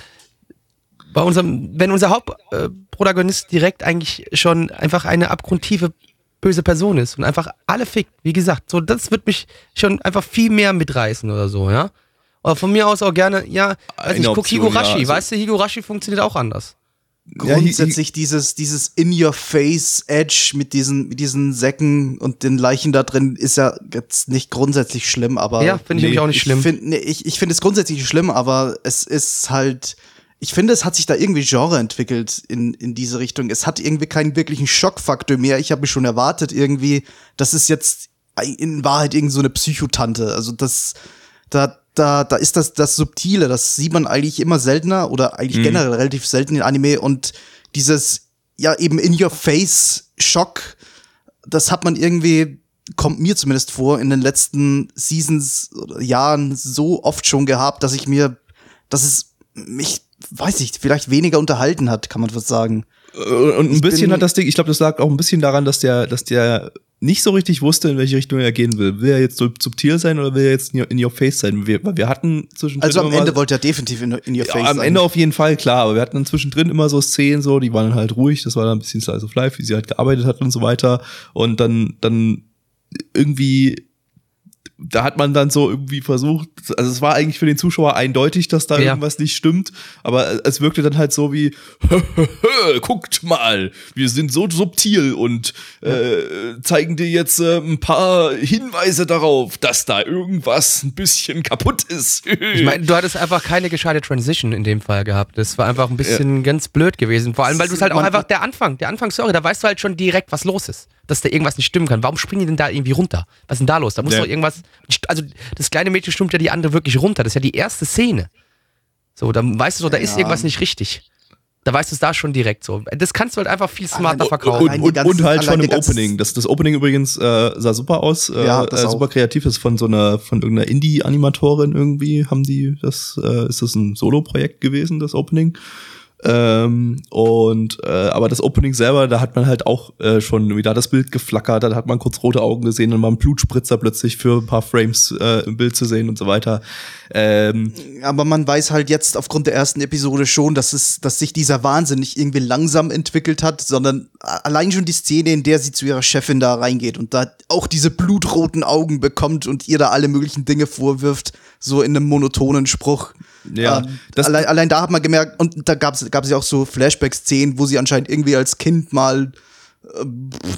bei unserem, wenn unser Hauptprotagonist direkt eigentlich schon einfach eine abgrundtiefe böse Person ist und einfach alle fickt, wie gesagt, so das wird mich schon einfach viel mehr mitreißen oder so, ja. Aber von mir aus auch gerne, ja, weiß Eine nicht, guck Option, Higurashi, ja, also- weißt du, Higurashi funktioniert auch anders. Ja, Grundsätzlich dieses, dieses In-Your-Face-Edge mit diesen, mit diesen Säcken und den Leichen da drin ist ja jetzt nicht grundsätzlich schlimm, aber. Ja, finde ich nee, nämlich auch nicht ich schlimm. Find, nee, ich ich finde es grundsätzlich schlimm, aber es ist halt. Ich finde, es hat sich da irgendwie Genre entwickelt in, in diese Richtung. Es hat irgendwie keinen wirklichen Schockfaktor mehr. Ich habe mir schon erwartet, irgendwie, das ist jetzt in Wahrheit irgend so eine Psychotante. Also das, da, da, da ist das, das Subtile, das sieht man eigentlich immer seltener oder eigentlich generell relativ selten in Anime und dieses, ja, eben in your face Schock, das hat man irgendwie, kommt mir zumindest vor, in den letzten Seasons oder Jahren so oft schon gehabt, dass ich mir, dass es mich, weiß ich, vielleicht weniger unterhalten hat, kann man fast sagen. Äh, Und ein Ich bisschen hat das Ding, ich glaube, das lag auch ein bisschen daran, dass der, dass der nicht so richtig wusste, in welche Richtung er gehen will. Will er jetzt subtil sein oder will er jetzt in your, face sein? Wir, weil wir hatten zwischendrin Also am Ende wollte er definitiv in, in your face ja, am sein. Ende auf jeden Fall, klar, aber wir hatten dann zwischendrin immer so Szenen so, die waren halt ruhig, das war dann ein bisschen Slice of Life, wie sie halt gearbeitet hat und so weiter. Und dann, dann irgendwie, da hat man dann so irgendwie versucht, also es war eigentlich für den Zuschauer eindeutig, dass da Ja. irgendwas nicht stimmt, aber es wirkte dann halt so wie, guckt mal, wir sind so subtil und äh, zeigen dir jetzt äh, ein paar Hinweise darauf, dass da irgendwas ein bisschen kaputt ist. Ich meine, du hattest einfach keine gescheite Transition in dem Fall gehabt. Das war einfach ein bisschen ganz blöd gewesen. Vor allem, weil du es halt auch einfach der Anfang, der Anfang, sorry, da weißt du halt schon direkt, was los ist. Dass da irgendwas nicht stimmen kann. Warum springen die denn da irgendwie runter? Was ist denn da los? Da muss Ja. doch irgendwas. Also, das kleine Mädchen stimmt ja die andere wirklich runter. Das ist ja die erste Szene. So, dann weißt du so, da ist Ja. irgendwas nicht richtig. Da weißt du es da schon direkt so. Das kannst du halt einfach viel smarter Allein- verkaufen. Und, und, ganzen- und halt schon im Opening. Das, das Opening übrigens äh, sah super aus, äh, Ja, das äh, auch. super kreativ. Ist von so einer, von irgendeiner Indie-Animatorin irgendwie, haben die das, äh, ist das ein Solo-Projekt gewesen, das Opening. Ähm, und äh, aber das Opening selber, da hat man halt auch äh, schon wieder das Bild geflackert, da hat man kurz rote Augen gesehen und mal einen Blutspritzer plötzlich für ein paar Frames äh, im Bild zu sehen und so weiter. Ähm, aber man weiß halt jetzt aufgrund der ersten Episode schon, dass es, dass sich dieser Wahnsinn nicht irgendwie langsam entwickelt hat, sondern allein schon die Szene, in der sie zu ihrer Chefin da reingeht und da auch diese blutroten Augen bekommt und ihr da alle möglichen Dinge vorwirft, so in einem monotonen Spruch. Ja, Ähm, das- allein, allein da hat man gemerkt, und da gab es gab es ja auch so Flashback-Szenen, wo sie anscheinend irgendwie als Kind mal äh,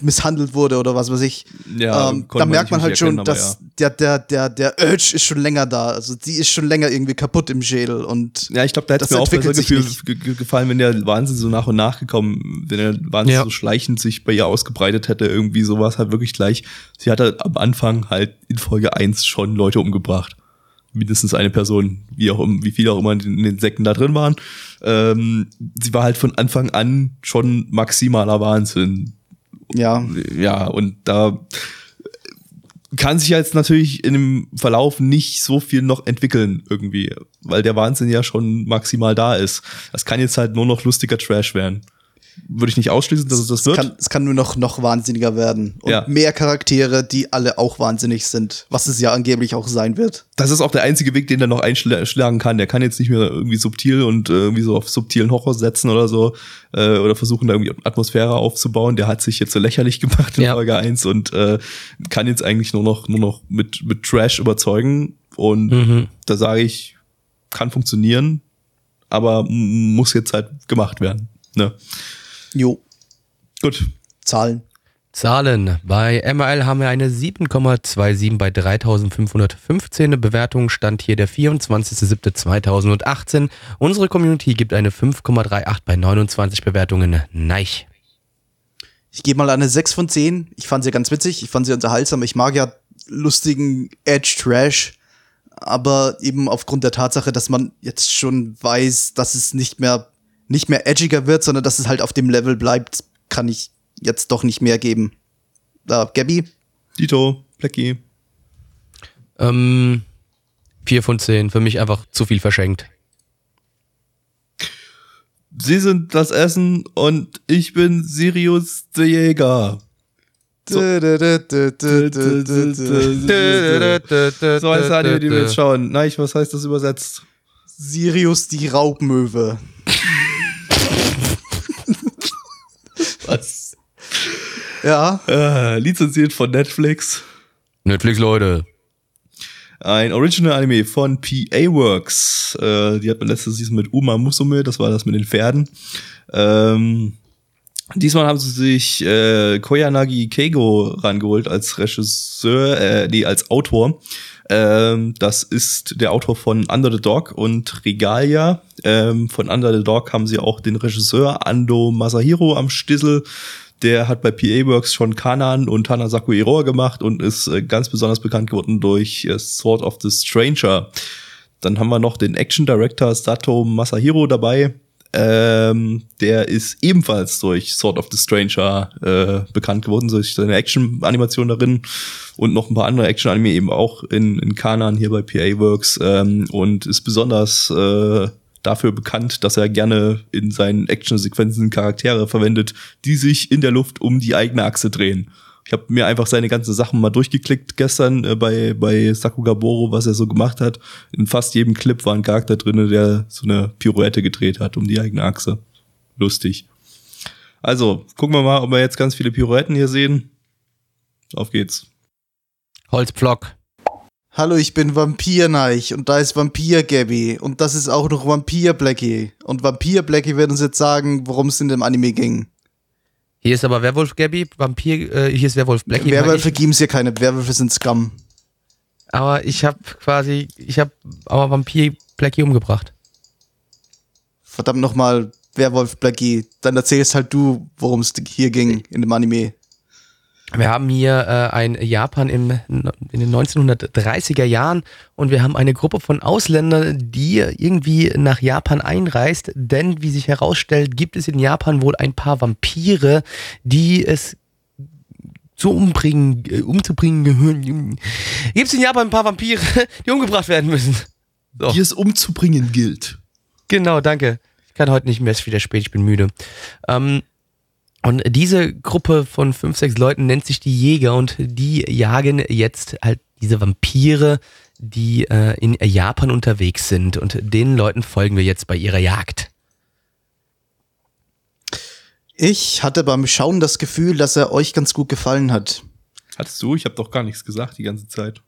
misshandelt wurde oder was weiß ich. Ja, ähm, da man merkt man halt schon, dass der, der, der, der Urge ist schon länger da. Also sie ist schon länger irgendwie kaputt im Schädel und Ja, ich glaube, da hätte Das es mir auch besser Gefühl, gefallen, wenn der Wahnsinn so nach und nach gekommen, wenn der Wahnsinn Ja. so schleichend sich bei ihr ausgebreitet hätte, irgendwie sowas halt wirklich gleich. Sie hat halt am Anfang halt in Folge 1 schon Leute umgebracht. Mindestens eine Person, wie auch wie viele auch immer in den- in den Säcken da drin waren. Ähm, sie war halt von Anfang an schon maximaler Wahnsinn. ja. Ja, und da kann sich jetzt natürlich in dem Verlauf nicht so viel noch entwickeln irgendwie, weil der Wahnsinn ja schon maximal da ist. Das kann jetzt halt nur noch lustiger Trash werden. Würde ich nicht ausschließen, dass es das Es wird. kann, es kann nur noch, noch wahnsinniger werden. Und Ja. mehr Charaktere, die alle auch wahnsinnig sind, was es ja angeblich auch sein wird. das ist auch der einzige Weg, den er noch einschlagen kann. Der kann jetzt nicht mehr irgendwie subtil und äh, irgendwie so auf subtilen Horror setzen oder so äh, oder versuchen da irgendwie Atmosphäre aufzubauen. Der hat sich jetzt so lächerlich gemacht in Ja. Folge 1 und äh, kann jetzt eigentlich nur noch nur noch mit mit Trash überzeugen und Mhm. da sage ich, kann funktionieren, aber muss jetzt halt gemacht werden. Ne? Jo, Gut. Zahlen. Zahlen. Bei MRL haben wir eine 7,27 bei 3515 Bewertung. Stand hier der 24.07.2018. Unsere Community gibt eine 5,38 bei 29 Bewertungen. Neich. Ich gebe mal eine 6 von 10. Ich fand sie ganz witzig, ich fand sie unterhaltsam. Ich mag ja lustigen Edge-Trash. Aber eben aufgrund der Tatsache, dass man jetzt schon weiß, dass es nicht mehr, nicht mehr edgiger wird, sondern dass es halt auf dem Level bleibt, kann ich jetzt doch nicht mehr geben. Da, Gabby? Dito, Blackie. Ähm, Vier von zehn. Für mich einfach zu viel verschenkt. Sie sind das Essen und ich bin Sirius der Jäger. So. So heißt Anime, die wir jetzt schauen. Nein, was heißt das übersetzt? Sirius die Raubmöwe. Was? Ja. Äh, lizenziert von Netflix. Netflix, Leute. Ein Original-Anime von PA Works. Äh, die hat man letzte Season mit Uma Musume, das war das mit den Pferden. Ähm, diesmal haben sie sich äh, Koyanagi Keigo rangeholt als Regisseur, äh, nee, als Autor. Ähm, das ist der Autor von Under the Dog und Regalia. Ähm, von Under the Dog haben sie auch den Regisseur Ando Masahiro am Stissel. Der hat bei PA Works schon Kanan und Hanasaku Iroha gemacht und ist äh, ganz besonders bekannt geworden durch äh, Sword of the Stranger. Dann haben wir noch den Action Director Sato Masahiro dabei. Ähm, der ist ebenfalls durch Sword of the Stranger äh, bekannt geworden, durch seine Action-Animation darin und noch ein paar andere Action-Anime eben auch in, in Kanan hier bei PA Works ähm, und ist besonders äh, dafür bekannt, dass er gerne in seinen Action-Sequenzen Charaktere verwendet, die sich in der Luft um die eigene Achse drehen. Ich habe mir einfach seine ganzen Sachen mal durchgeklickt gestern äh, bei, bei Sakugaboro, was er so gemacht hat. In fast jedem Clip war ein Charakter drin, der so eine Pirouette gedreht hat um die eigene Achse. Lustig. Also, gucken wir mal, ob wir jetzt ganz viele Pirouetten hier sehen. Auf geht's. Holzpflock. Hallo, ich bin Vampir Neich und da ist Vampir Gabby und das ist auch noch Vampir Blackie. Und Vampir Blackie wird uns jetzt sagen, worum es in dem Anime ging. Hier ist aber Werwolf Gabby, Vampir, äh, hier ist Werwolf Blackie. Werwölfe geben es hier keine, Werwölfe sind Scum. Aber ich habe quasi, ich habe aber Vampir Blackie umgebracht. Verdammt nochmal, Werwolf Blackie, dann erzählst halt du, worum es hier ging in dem Anime. Wir haben hier äh, ein Japan im, in den 1930er Jahren und wir haben eine Gruppe von Ausländern, die irgendwie nach Japan einreist, denn wie sich herausstellt, gibt es in Japan wohl ein paar Vampire, die es zu umbringen, äh, umzubringen gehören. Gibt es in Japan ein paar Vampire, die umgebracht werden müssen? So. Die es umzubringen gilt. Genau, danke. Ich kann heute nicht mehr, es ist wieder spät, ich bin müde. Ähm, und diese Gruppe von fünf, sechs Leuten nennt sich die Jäger und die jagen jetzt halt diese Vampire, die äh, in Japan unterwegs sind. Und den Leuten folgen wir jetzt bei ihrer Jagd. Ich hatte beim Schauen das Gefühl, dass er euch ganz gut gefallen hat. Hattest du? Ich habe doch gar nichts gesagt die ganze Zeit.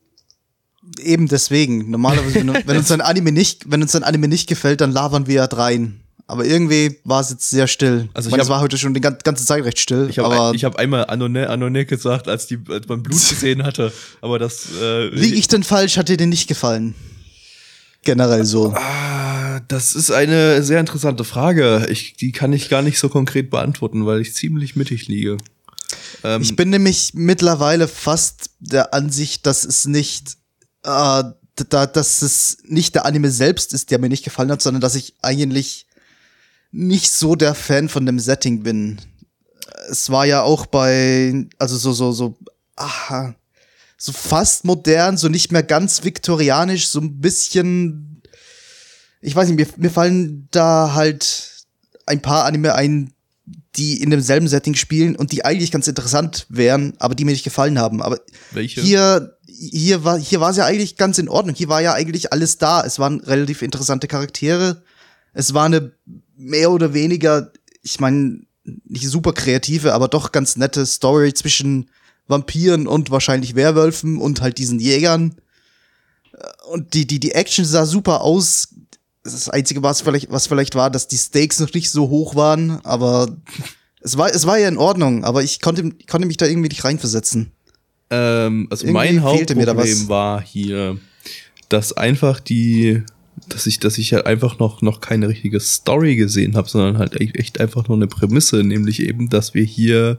Eben deswegen. Normalerweise, wenn, wenn uns ein Anime nicht, wenn uns ein Anime nicht gefällt, dann labern wir ja drein. Aber irgendwie war es jetzt sehr still. Also ich meine, es war heute schon die ganze Zeit recht still. Ich habe ein, hab einmal Anone, Anone gesagt, als, die, als man Blut gesehen hatte. Aber das. Äh, Liege ich denn falsch? Hat dir den nicht gefallen? Generell so. Ah, das ist eine sehr interessante Frage. Ich, die kann ich gar nicht so konkret beantworten, weil ich ziemlich mittig liege. Ähm, ich bin nämlich mittlerweile fast der Ansicht, dass es nicht, äh, da, dass es nicht der Anime selbst ist, der mir nicht gefallen hat, sondern dass ich eigentlich nicht so der Fan von dem Setting bin. Es war ja auch bei, also so, so, so, aha, so fast modern, so nicht mehr ganz viktorianisch, so ein bisschen, ich weiß nicht, mir, mir fallen da halt ein paar Anime ein, die in demselben Setting spielen und die eigentlich ganz interessant wären, aber die mir nicht gefallen haben. Aber Welche? hier, hier war, hier war es ja eigentlich ganz in Ordnung. Hier war ja eigentlich alles da. Es waren relativ interessante Charaktere. Es war eine mehr oder weniger, ich meine, nicht super kreative, aber doch ganz nette Story zwischen Vampiren und wahrscheinlich Werwölfen und halt diesen Jägern. Und die, die, die Action sah super aus. Das Einzige, was vielleicht, was vielleicht war, dass die Stakes noch nicht so hoch waren, aber es war, es war ja in Ordnung, aber ich konnte, konnte mich da irgendwie nicht reinversetzen. Ähm, also irgendwie mein Hauptproblem war hier, dass einfach die dass ich, dass ich halt einfach noch, noch keine richtige Story gesehen habe, sondern halt echt einfach nur eine Prämisse, nämlich eben, dass wir hier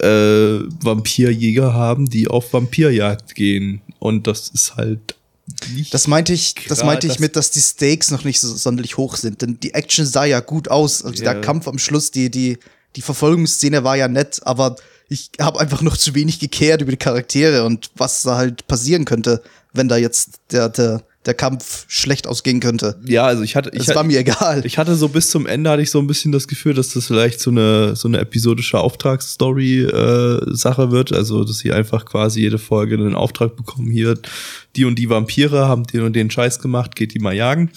äh, Vampirjäger haben, die auf Vampirjagd gehen. Und das ist halt nicht das meinte ich, das meinte ich mit, dass die Stakes noch nicht so sonderlich hoch sind, denn die Action sah ja gut aus. Also yeah. der Kampf am Schluss, die, die, die Verfolgungsszene war ja nett, aber ich habe einfach noch zu wenig gekehrt über die Charaktere und was da halt passieren könnte, wenn da jetzt der, der der Kampf schlecht ausgehen könnte. Ja, also ich hatte, ich Es war mir egal. ich hatte so bis zum Ende hatte ich so ein bisschen das Gefühl, dass das vielleicht so eine so eine episodische Auftragsstory äh, wird, also dass sie einfach quasi jede Folge einen Auftrag bekommen hier die und die Vampire haben den und den Scheiß gemacht, geht die mal jagen.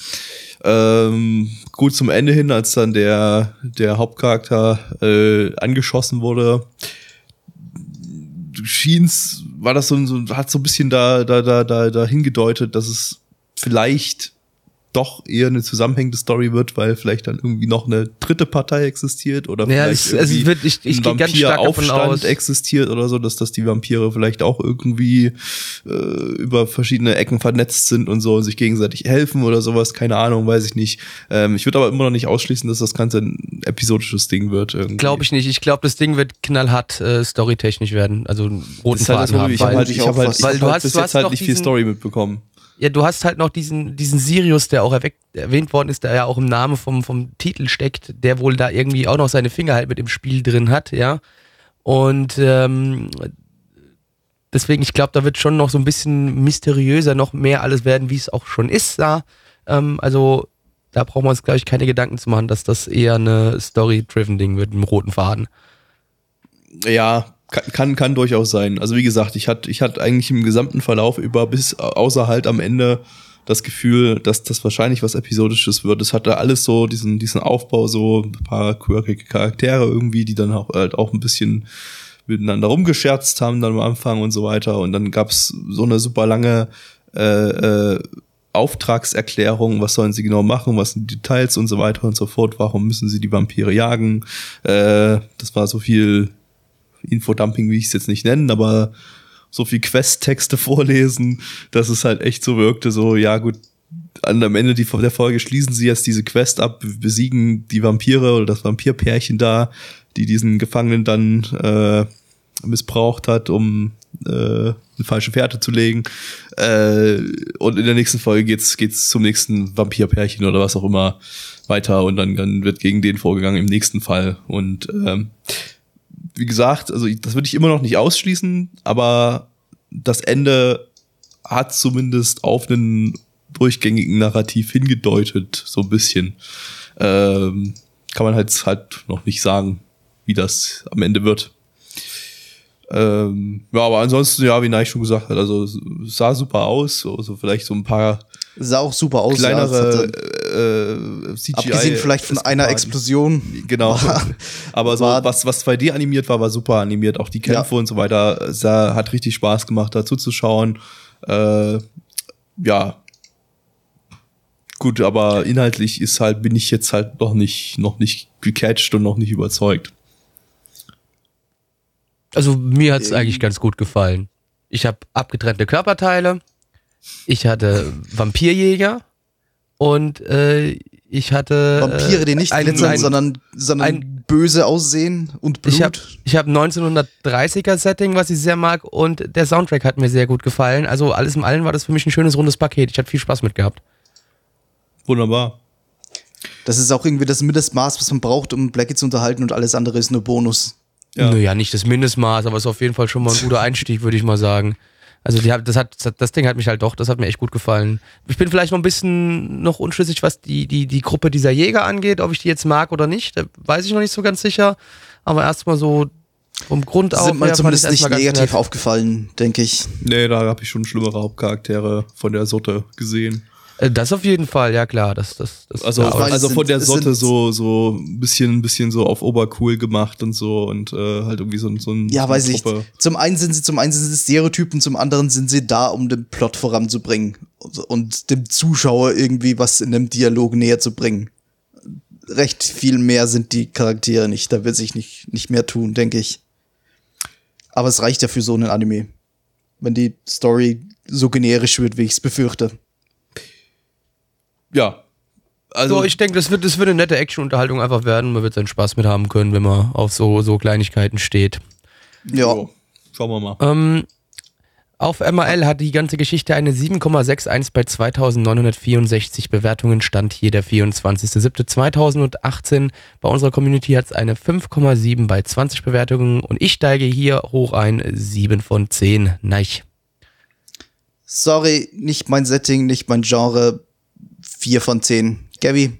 Ähm, gut zum Ende hin, als dann der der Hauptcharakter äh, angeschossen wurde, schien's, war das so, ein- so hat so ein bisschen da, da, da, da, da hingedeutet, dass es vielleicht doch eher eine zusammenhängende Story wird, weil vielleicht dann irgendwie noch eine dritte Partei existiert oder Ja, vielleicht es- also irgendwie wird- ich- ich ein Vampiraufstand existiert oder so, dass, dass die Vampire vielleicht auch irgendwie äh, über verschiedene Ecken vernetzt sind und so und sich gegenseitig helfen oder sowas, keine Ahnung, weiß ich nicht. Ähm, ich würde aber immer noch nicht ausschließen, dass das Ganze ein episodisches Ding wird. Glaube ich nicht. Ich glaube, das Ding wird knallhart äh, storytechnisch werden. Also roten Das ist halt Faden haben. Ich habe weil- halt, ich hab halt, ich weil hab du halt hast- bis du jetzt halt nicht viel Story mitbekommen. Ja, du hast halt noch diesen, diesen Sirius, der auch erweckt, erwähnt worden ist, der ja auch im Namen vom, vom Titel steckt, der wohl da irgendwie auch noch seine Finger halt mit im Spiel drin hat, ja. Und ähm, deswegen, ich glaube, da wird schon noch so ein bisschen mysteriöser noch mehr alles werden, wie es auch schon ist da. Ähm, also da brauchen wir uns, glaube ich, keine Gedanken zu machen, dass das eher eine Story-driven Ding wird, mit dem roten Faden. Ja, kann, kann, kann durchaus sein. Also wie gesagt, ich hatte ich hatte eigentlich im gesamten Verlauf über bis außer halt am Ende das Gefühl, dass das wahrscheinlich was Episodisches wird. Es hatte alles so diesen, diesen Aufbau, so ein paar quirkige Charaktere irgendwie, die dann auch, halt auch ein bisschen miteinander rumgescherzt haben dann am Anfang und so weiter. Und dann gab's so eine super lange äh, äh, Auftragserklärung, was sollen sie genau machen, was sind die Details und so weiter und so fort, warum müssen sie die Vampire jagen. Äh, das war so viel Infodumping, wie ich es jetzt nicht nennen, aber so viel Quest-Texte vorlesen, dass es halt echt so wirkte, so, ja gut, am Ende der Folge schließen sie jetzt diese Quest ab, besiegen die Vampire oder das Vampirpärchen da, die diesen Gefangenen dann äh, missbraucht hat, um äh, eine falsche Fährte zu legen. Äh, und in der nächsten Folge geht's geht's zum nächsten Vampirpärchen oder was auch immer weiter und dann, dann wird gegen den vorgegangen im nächsten Fall. Und ähm, wie gesagt, also das würde ich immer noch nicht ausschließen, aber das Ende hat zumindest auf einen durchgängigen Narrativ hingedeutet, so ein bisschen. Ähm, kann man halt halt noch nicht sagen, wie das am Ende wird. Ähm, ja, aber ansonsten, ja, wie Neich schon gesagt hat, also sah super aus, also vielleicht so ein paar Sah auch super aus. ja. Kleinere hatte- äh, CGI. Abgesehen vielleicht von einer. Explosion. Genau. Aber so, war- was, was 2D animiert war, war super animiert. Auch die Kämpfe Ja. und so weiter, sah, hat richtig Spaß gemacht, dazu zu schauen. Äh, ja. Gut, aber inhaltlich ist halt, bin ich jetzt halt noch nicht, noch nicht gecatcht und noch nicht überzeugt. Also mir hat's eigentlich ganz gut gefallen. Ich habe abgetrennte Körperteile, ich hatte Vampirjäger und äh, ich hatte Vampire, die nicht äh, einen, drin sind, einen, sondern, sondern ein- böse aussehen und Blut. ich habe ich hab 1930er Setting, was ich sehr mag und der Soundtrack hat mir sehr gut gefallen. Also alles in allem war das für mich ein schönes rundes Paket. Ich hatte viel Spaß mit gehabt. Wunderbar. das ist auch irgendwie das Mindestmaß, was man braucht, um Blackie zu unterhalten und alles andere ist nur Bonus. Ja. Naja, nicht das Mindestmaß, aber es ist auf jeden Fall schon mal ein guter Einstieg, würde ich mal sagen. Also die, hat- das, hat, das Ding hat mich halt doch, das hat mir echt gut gefallen. Ich bin vielleicht noch ein bisschen noch unschlüssig, was die, die, die Gruppe dieser Jäger angeht, ob ich die jetzt mag oder nicht. Da weiß ich noch nicht so ganz sicher. Aber erstmal so vom Grund auf. sind mir zumindest nicht negativ nett. aufgefallen, denke ich. Nee, da habe ich schon schlimmere Hauptcharaktere von der Sorte gesehen. Äh, Das auf jeden Fall, ja klar. Das, das, das, Also, weiß, also es von sind- der Sorte sind- so, so ein bisschen, ein bisschen so auf obercool gemacht und so und äh, halt irgendwie so, ein- so ein Ja, so weiß ich. Zum einen sind sie, zum einen sind sie Stereotypen, zum anderen sind sie da, um den Plot voranzubringen und, und dem Zuschauer irgendwie was in dem Dialog näher zu bringen. Recht viel mehr sind die Charaktere nicht. Da wird sich nicht, nicht mehr tun, denke ich. Aber es reicht ja für so einen Anime. Wenn die Story so generisch wird, wie ich es befürchte. Ja. Also, so, ich denke, das wird, das wird eine nette Action-Unterhaltung einfach werden. Man wird seinen Spaß mit haben können, wenn man auf so, so Kleinigkeiten steht. Ja. so, schauen wir mal. Ähm, auf MRL hat die ganze Geschichte eine 7,61 bei 2964 Bewertungen, stand hier der 24.07.2018. Bei unserer Community hat es eine 5,7 bei 20 Bewertungen und ich steige hier hoch ein 7 von 10. Neich. Sorry, nicht mein Setting, nicht mein Genre. Vier von zehn. Gabby?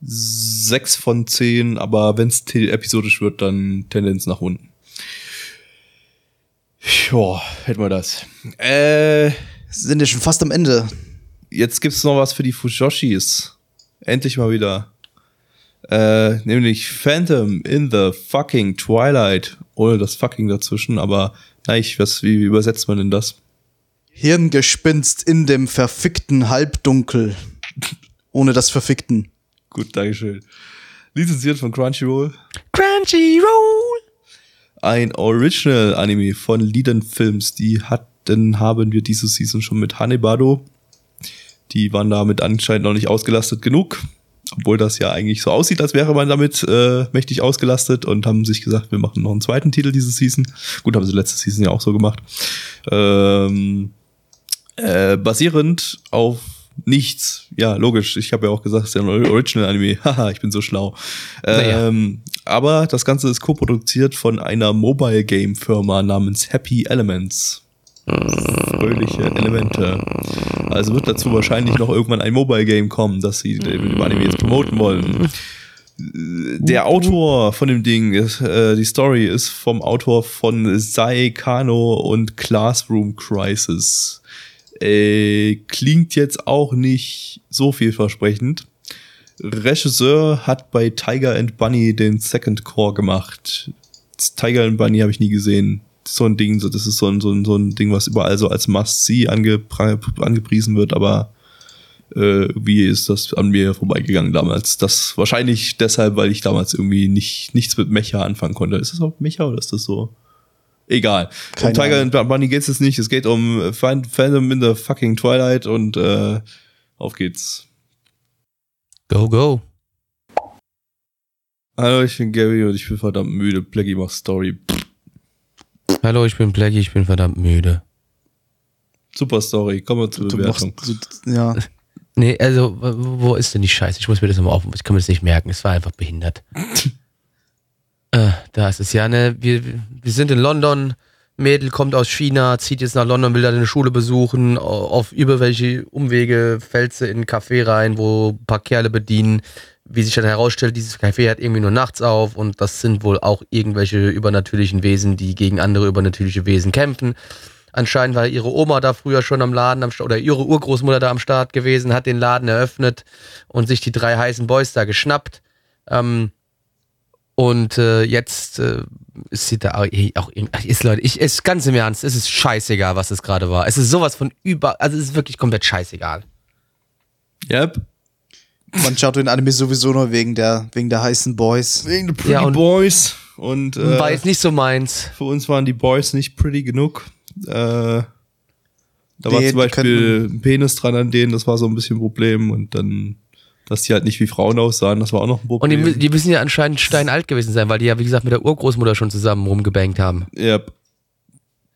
Sechs von zehn, aber wenn es episodisch wird, dann Tendenz nach unten. Ja, hätten wir das. Äh, Sind wir schon fast am Ende. jetzt gibt's noch was für die Fujoshis. Endlich mal wieder. Äh, nämlich Phantom in the fucking Twilight. Ohne das fucking dazwischen, aber nein, ich, was, wie übersetzt man denn das? Hirngespinst in dem verfickten Halbdunkel. Ohne das Verfickten. Gut, Dankeschön. Lizenziert von Crunchyroll. Crunchyroll. Ein Original-Anime von Liden Films. Die hatten, haben wir diese Season schon mit Hanebado. Die waren damit anscheinend noch nicht ausgelastet genug. Obwohl das ja eigentlich so aussieht, als wäre man damit äh, mächtig ausgelastet und haben sich gesagt, wir machen noch einen zweiten Titel diese Season. Gut, haben sie letzte Season ja auch so gemacht. Ähm, äh, basierend auf nichts. Ja, logisch. Ich habe ja auch gesagt, es ist ja ein Original-Anime. Haha, ich bin so schlau. Naja. Ähm, aber das Ganze ist co-produziert von einer Mobile-Game-Firma namens Happy Elements. Fröhliche Elemente. Also wird dazu wahrscheinlich noch irgendwann ein Mobile-Game kommen, das sie mit dem Anime jetzt promoten wollen. Der Autor von dem Ding, ist, äh, die Story ist vom Autor von Sai Kano und Classroom Crisis. Äh, klingt jetzt auch nicht so vielversprechend. Regisseur hat bei Tiger and Bunny den Second Core gemacht. Tiger and Bunny habe ich nie gesehen. So ein Ding, das ist so ein, so ein, so ein Ding, was überall so als Must-See angepr angepriesen wird, aber äh, wie ist das an mir vorbeigegangen damals? Das wahrscheinlich deshalb, weil ich damals irgendwie nicht, nichts mit Mecha anfangen konnte. Ist das auch Mecha oder ist das so? Egal. Keine um Tiger and Bunny geht es nicht. Es geht um Fan- Phantom in the fucking Twilight und äh, auf geht's. Go, go. Hallo, ich bin Gary und ich bin verdammt müde. Blackie macht Story. Hallo, ich bin Blackie, ich bin verdammt müde. Super Story. Kommen wir zur Du machst, Bewertung. du, ja. Nee, also, wo wo ist denn die Scheiße? Ich muss mir das nochmal auf, ich kann mir das nicht merken, es war einfach behindert. äh, da ist es ja, ne, wir, wir sind in London, Mädel kommt aus China, zieht jetzt nach London, will da eine Schule besuchen, auf über welche Umwege fällt sie in ein Café rein, wo ein paar Kerle bedienen. Wie sich dann herausstellt, dieses Café hat irgendwie nur nachts auf und das sind wohl auch irgendwelche übernatürlichen Wesen, die gegen andere übernatürliche Wesen kämpfen. Anscheinend war ihre Oma da früher schon am Laden am oder ihre Urgroßmutter da am Start gewesen, hat den Laden eröffnet und sich die drei heißen Boys da geschnappt. Ähm, und äh, jetzt äh, ist sie da auch, ist Leute, ich ist ganz im Ernst, es ist scheißegal, was es gerade war. Es ist sowas von über, also es ist wirklich komplett scheißegal. Yep. Man schaut den Anime sowieso nur wegen der, wegen der heißen Boys. Wegen the Pretty Ja, und- Boys. Und äh, war jetzt nicht so meins. für uns waren die Boys nicht pretty genug. Äh, da war Nee, zum die Beispiel ein Penis dran an denen, das war so ein bisschen ein Problem. Und dann, dass die halt nicht wie Frauen aussahen, das war auch noch ein Und die, Problem. die müssen ja anscheinend steinalt gewesen sein, weil die ja, wie gesagt, mit der Urgroßmutter schon zusammen rumgebankt haben. yep.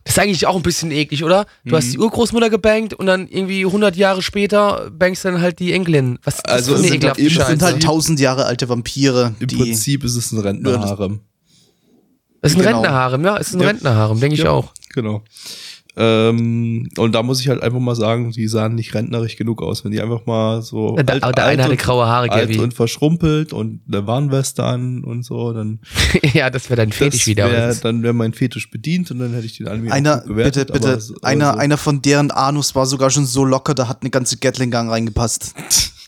Das ist eigentlich auch ein bisschen eklig, oder? Du hast Mhm. die Urgroßmutter gebankt und dann irgendwie 100 Jahre später bankst dann halt die Enkelin. Was ist Also das für es eine ekelhafte Scheiße? sind halt tausend Jahre alte Vampire, Im die. Prinzip ist es ein Rentnerharem. das ist ein genau. Rentnerharem, ja? Ist ein Ja. Rentnerharem, denke ich Ja. auch. Genau. Ähm, und da muss ich halt einfach mal sagen, die sahen nicht rentnerisch genug aus. Wenn die einfach mal so Der, der eine hatte graue Haare, alt Gaby. und verschrumpelt und eine Warnweste an und so, dann ja, das wäre dein Fetisch wieder. wär, dann wäre mein Fetisch bedient und dann hätte ich den Anime Einer, bitte, bitte, aber einer, so- einer von deren Anus war sogar schon so locker, da hat eine ganze Gatling-Gang reingepasst.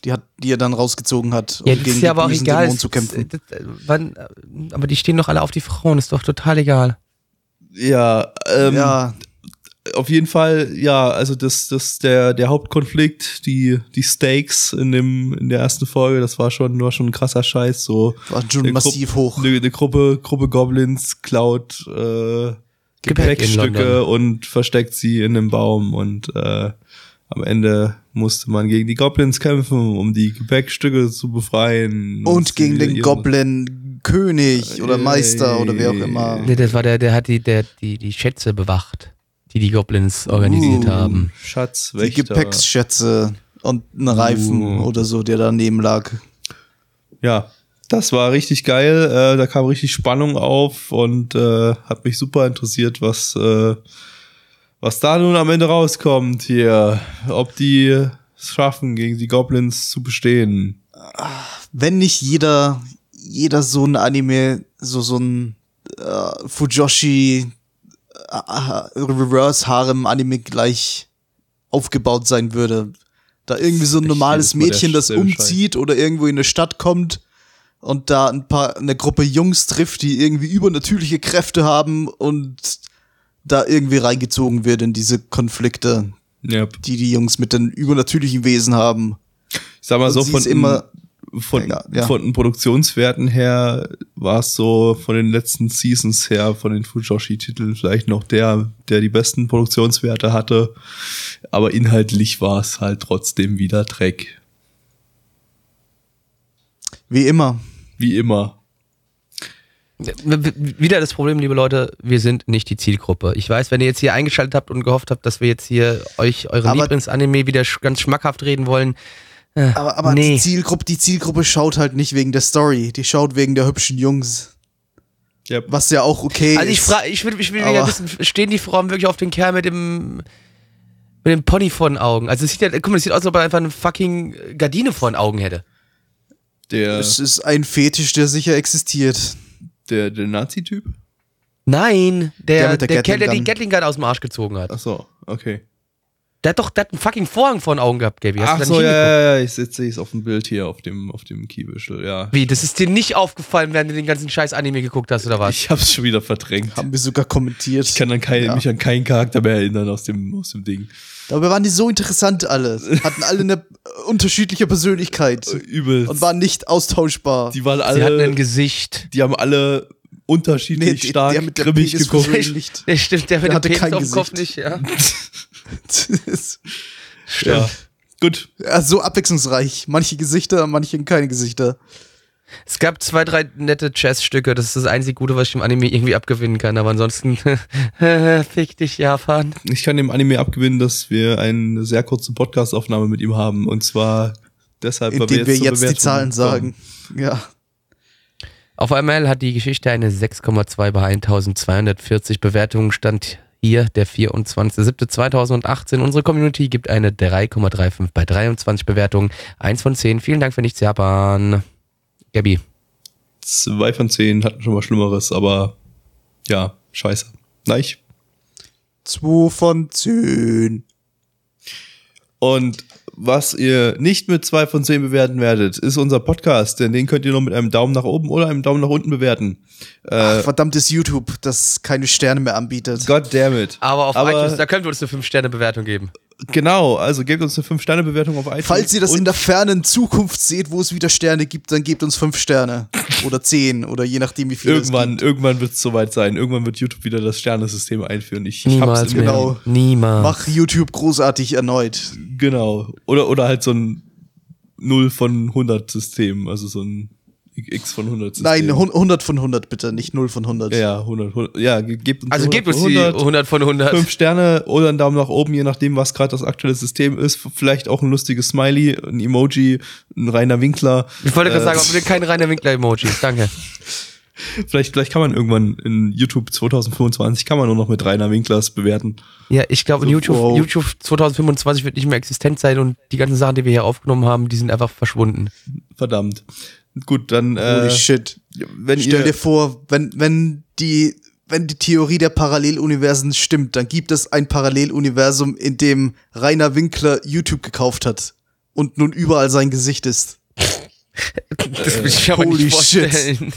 Die, hat, die er dann rausgezogen hat, um ja, das ist ja aber auch bösen egal. Dämonen zu kämpfen. das- das- wann, aber die stehen doch alle auf die Frauen, ist doch total egal. ja, ähm, ja, auf jeden Fall, ja, also das, das, der, der Hauptkonflikt, die, die Stakes in dem, in der ersten Folge, das war schon, war schon ein krasser Scheiß, so. war schon eine massiv Gru- hoch. Eine, eine Gruppe, Gruppe Goblins klaut, äh, Gepäck Gepäckstücke und versteckt sie in einem Baum und, äh, am Ende musste man gegen die Goblins kämpfen, um die Gepäckstücke zu befreien. Und gegen den Goblin König oder Meister oder wer auch immer. Nee, das war der, der hat die, der, die, die Schätze bewacht, die die Goblins organisiert Uh. haben. Schatz, Die Wächter. Gepäcksschätze und ein Reifen Uh. oder so, der daneben lag. Ja, das war richtig geil. Äh, da kam richtig Spannung auf und äh, hat mich super interessiert, was, äh, Was da nun am Ende rauskommt hier, ob die es schaffen, gegen die Goblins zu bestehen. Wenn nicht jeder, jeder so ein Anime, so, so ein äh, Fujoshi Reverse Harem Anime gleich aufgebaut sein würde. Da irgendwie so ein normales Mädchen, das umzieht oder irgendwo in eine Stadt kommt und da ein paar, eine Gruppe Jungs trifft, die irgendwie übernatürliche Kräfte haben und da irgendwie reingezogen wird in diese Konflikte, Ja. die die Jungs mit den übernatürlichen Wesen haben. Ich sag mal Und so, von, immer- von, Ja, ja. von den Produktionswerten her war es so von den letzten Seasons her, von den Fujoshi-Titeln vielleicht noch der, der die besten Produktionswerte hatte. Aber inhaltlich war es halt trotzdem wieder Dreck. Wie immer. Wie immer. Wieder das Problem, liebe Leute, wir sind nicht die Zielgruppe. Ich weiß, wenn ihr jetzt hier eingeschaltet habt und gehofft habt, dass wir jetzt hier euch Aber- Lieblingsanime wieder sch ganz schmackhaft reden wollen. Äh, Aber, aber nee. die, Zielgruppe, die Zielgruppe schaut halt nicht wegen der Story, die schaut wegen der hübschen Jungs. Ja, Was ja auch okay Also ich ist. frage, ich will, ich will wieder wissen, stehen die Frauen wirklich auf den Kerl mit dem mit dem Pony vor den Augen? Also es sieht ja, guck mal, es sieht aus, als ob er einfach eine fucking Gardine vor den Augen hätte. der, Es ist ein Fetisch, der sicher existiert. der, der Nazi-Typ? Nein, der, Der der, Kerl, der Gatling die. Gatling Gun aus dem Arsch gezogen hat. Ach so, okay. Der hat doch, der hat einen fucking Vorhang vor den Augen gehabt, Gaby. Hast Ach so, nicht ja, ja, ja, ich sehe es auf dem Bild hier, auf dem, auf dem Keywischel, ja. Wie, das ist dir nicht aufgefallen, während du den ganzen scheiß Anime geguckt hast, oder was? Ich hab's schon wieder verdrängt. Haben wir sogar kommentiert. Ich kann an kein, Ja. mich an keinen Charakter mehr erinnern aus dem, aus dem Ding. Dabei waren die so interessant alle. Hatten alle eine äh, unterschiedliche Persönlichkeit. Übel. Und waren nicht austauschbar. die waren Sie hatten ein alle, Gesicht. die haben alle unterschiedlich die- stark der mit der grimmig geguckt. nicht. Der stimmt, der mit Der dem hatte Penis kein auf dem Kopf Gesicht. nicht, ja. Ja. Gut. ja, so abwechslungsreich. Manche Gesichter, manche keine Gesichter. Es gab zwei, drei nette Jazzstücke, das ist das einzige Gute, was ich dem Anime irgendwie abgewinnen kann, aber ansonsten, fick dich, Japan. Ich kann dem Anime abgewinnen, dass wir eine sehr kurze Podcastaufnahme mit ihm haben. Und zwar deshalb, weil wir zur jetzt die Zahlen sagen. Ja. Auf ML hat die Geschichte eine 6,2 bei 1240 Bewertungen, stand hier der 24.07.2018. Unsere Community gibt eine 3,35 bei 23 Bewertungen. 1 von 10. Vielen Dank für nichts, Japan. Gabi. Zwei von zehn hatten schon mal Schlimmeres, aber ja, scheiße. Nein. Zwei von zehn. Und was ihr nicht mit zwei von zehn bewerten werdet, ist unser Podcast, denn den könnt ihr nur mit einem Daumen nach oben oder einem Daumen nach unten bewerten. Äh, Verdammtes YouTube, das keine Sterne mehr anbietet. God damn it. Aber auf Aber- iTunes, da können wir uns eine 5-Sterne-Bewertung geben. Genau, also gebt uns eine 5-Sterne-Bewertung auf iTunes. Falls ihr das in der fernen Zukunft seht, wo es wieder Sterne gibt, dann gebt uns fünf Sterne. Oder zehn. Oder je nachdem, wie viel irgendwann, es irgendwann wird es soweit sein. Irgendwann wird YouTube wieder das Sternesystem einführen. Ich, ich Niemals hab's mehr. genau. Niemals. Mach YouTube großartig erneut. Genau. Oder, oder halt so ein 0 von 100 System, also so ein X von 100 System. Nein, hun- 100 von 100 bitte, nicht 0 von 100. Ja, ja, 100, 100 ja, ge- gebt uns Also 100 gebt uns von die 100. 100 von 100. Fünf Sterne oder einen Daumen nach oben, je nachdem, was gerade das aktuelle System ist. Vielleicht auch ein lustiges Smiley, ein Emoji, ein reiner Winkler. Ich wollte gerade Äh, sagen, aber bitte keine reine Winkler-Emojis. Danke. Vielleicht, vielleicht kann man irgendwann in YouTube 2025 kann man nur noch mit reiner Winklers bewerten. Ja, ich glaube, So, YouTube, wow. YouTube 2025 wird nicht mehr existent sein und die ganzen Sachen, die wir hier aufgenommen haben, die sind einfach verschwunden. Verdammt. Gut, dann Holy äh, shit. wenn Stell ihr dir vor, wenn, wenn die, wenn die Theorie der Paralleluniversen stimmt, dann gibt es ein Paralleluniversum, in dem Rainer Winkler YouTube gekauft hat und nun überall sein Gesicht ist. Das will ich mir aber holy nicht shit. vorstellen.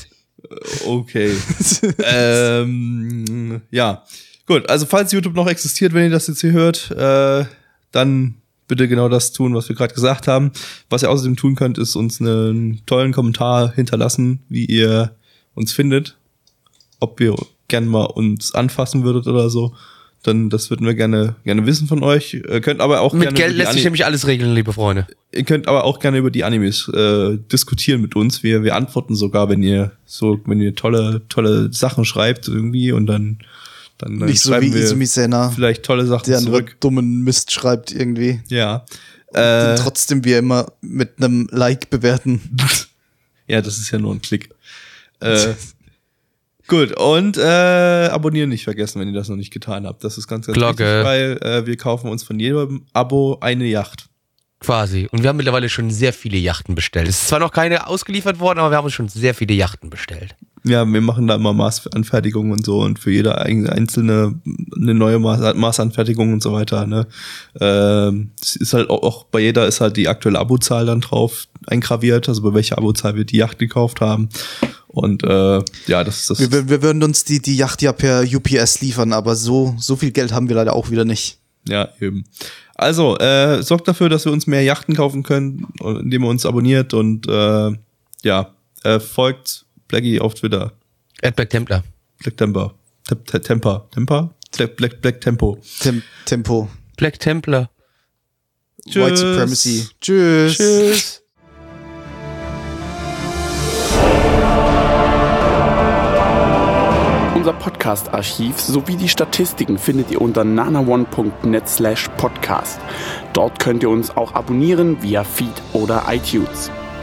Okay. ähm, ja. Gut, also falls YouTube noch existiert, wenn ihr das jetzt hier hört, äh, dann bitte genau das tun, was wir gerade gesagt haben. Was ihr außerdem tun könnt, ist uns einen tollen Kommentar hinterlassen, wie ihr uns findet. Ob ihr gern mal uns anfassen würdet oder so. Dann, das würden wir gerne, gerne wissen von euch. Ihr könnt aber auch Mit gerne Geld über die lässt sich nämlich alles regeln, liebe Freunde. Ihr könnt aber auch gerne über die Animes äh, diskutieren mit uns. Wir, wir antworten sogar, wenn ihr so, wenn ihr tolle, tolle Sachen schreibt irgendwie und dann, dann, dann Nicht so wie Izumi Senna, vielleicht tolle Sachen der zurück. dummen Mist schreibt irgendwie. Ja. Den Äh, trotzdem wir immer mit einem Like bewerten. ja, das ist ja nur ein Klick. Äh, Gut, und äh, abonnieren nicht vergessen, wenn ihr das noch nicht getan habt. Das ist ganz, ganz Glocke. wichtig, weil äh, wir kaufen uns von jedem Abo eine Yacht. Quasi. Und wir haben mittlerweile schon sehr viele Yachten bestellt. Es ist zwar noch keine ausgeliefert worden, aber wir haben uns schon sehr viele Yachten bestellt. Ja, wir machen da immer Maßanfertigungen und so und für jede ein- einzelne eine neue Maß, Maßanfertigung und so weiter. Ne? Ähm, es ist halt auch, auch bei jeder ist halt die aktuelle Abozahl dann drauf eingraviert, also bei welcher Abozahl wir die Yacht gekauft haben. Und äh, ja, das ist das. Wir, wir, wir würden uns die, die Yacht ja per UPS liefern, aber so, so viel Geld haben wir leider auch wieder nicht. Ja, eben. Also, äh, sorgt dafür, dass wir uns mehr Yachten kaufen können, indem ihr uns abonniert und äh, ja, äh, folgt Blackie auf Twitter. Ed Black Templar. Black Temper. Tem- Tem- Temper. Temper? Black, Black, Black Tempo. Tem Tempo. Black Templar. White Tschüss. Supremacy. Tschüss. Tschüss. Unser Podcast-Archiv sowie die Statistiken findet ihr unter nanaone.net slash podcast. Dort könnt ihr uns auch abonnieren via Feed oder iTunes.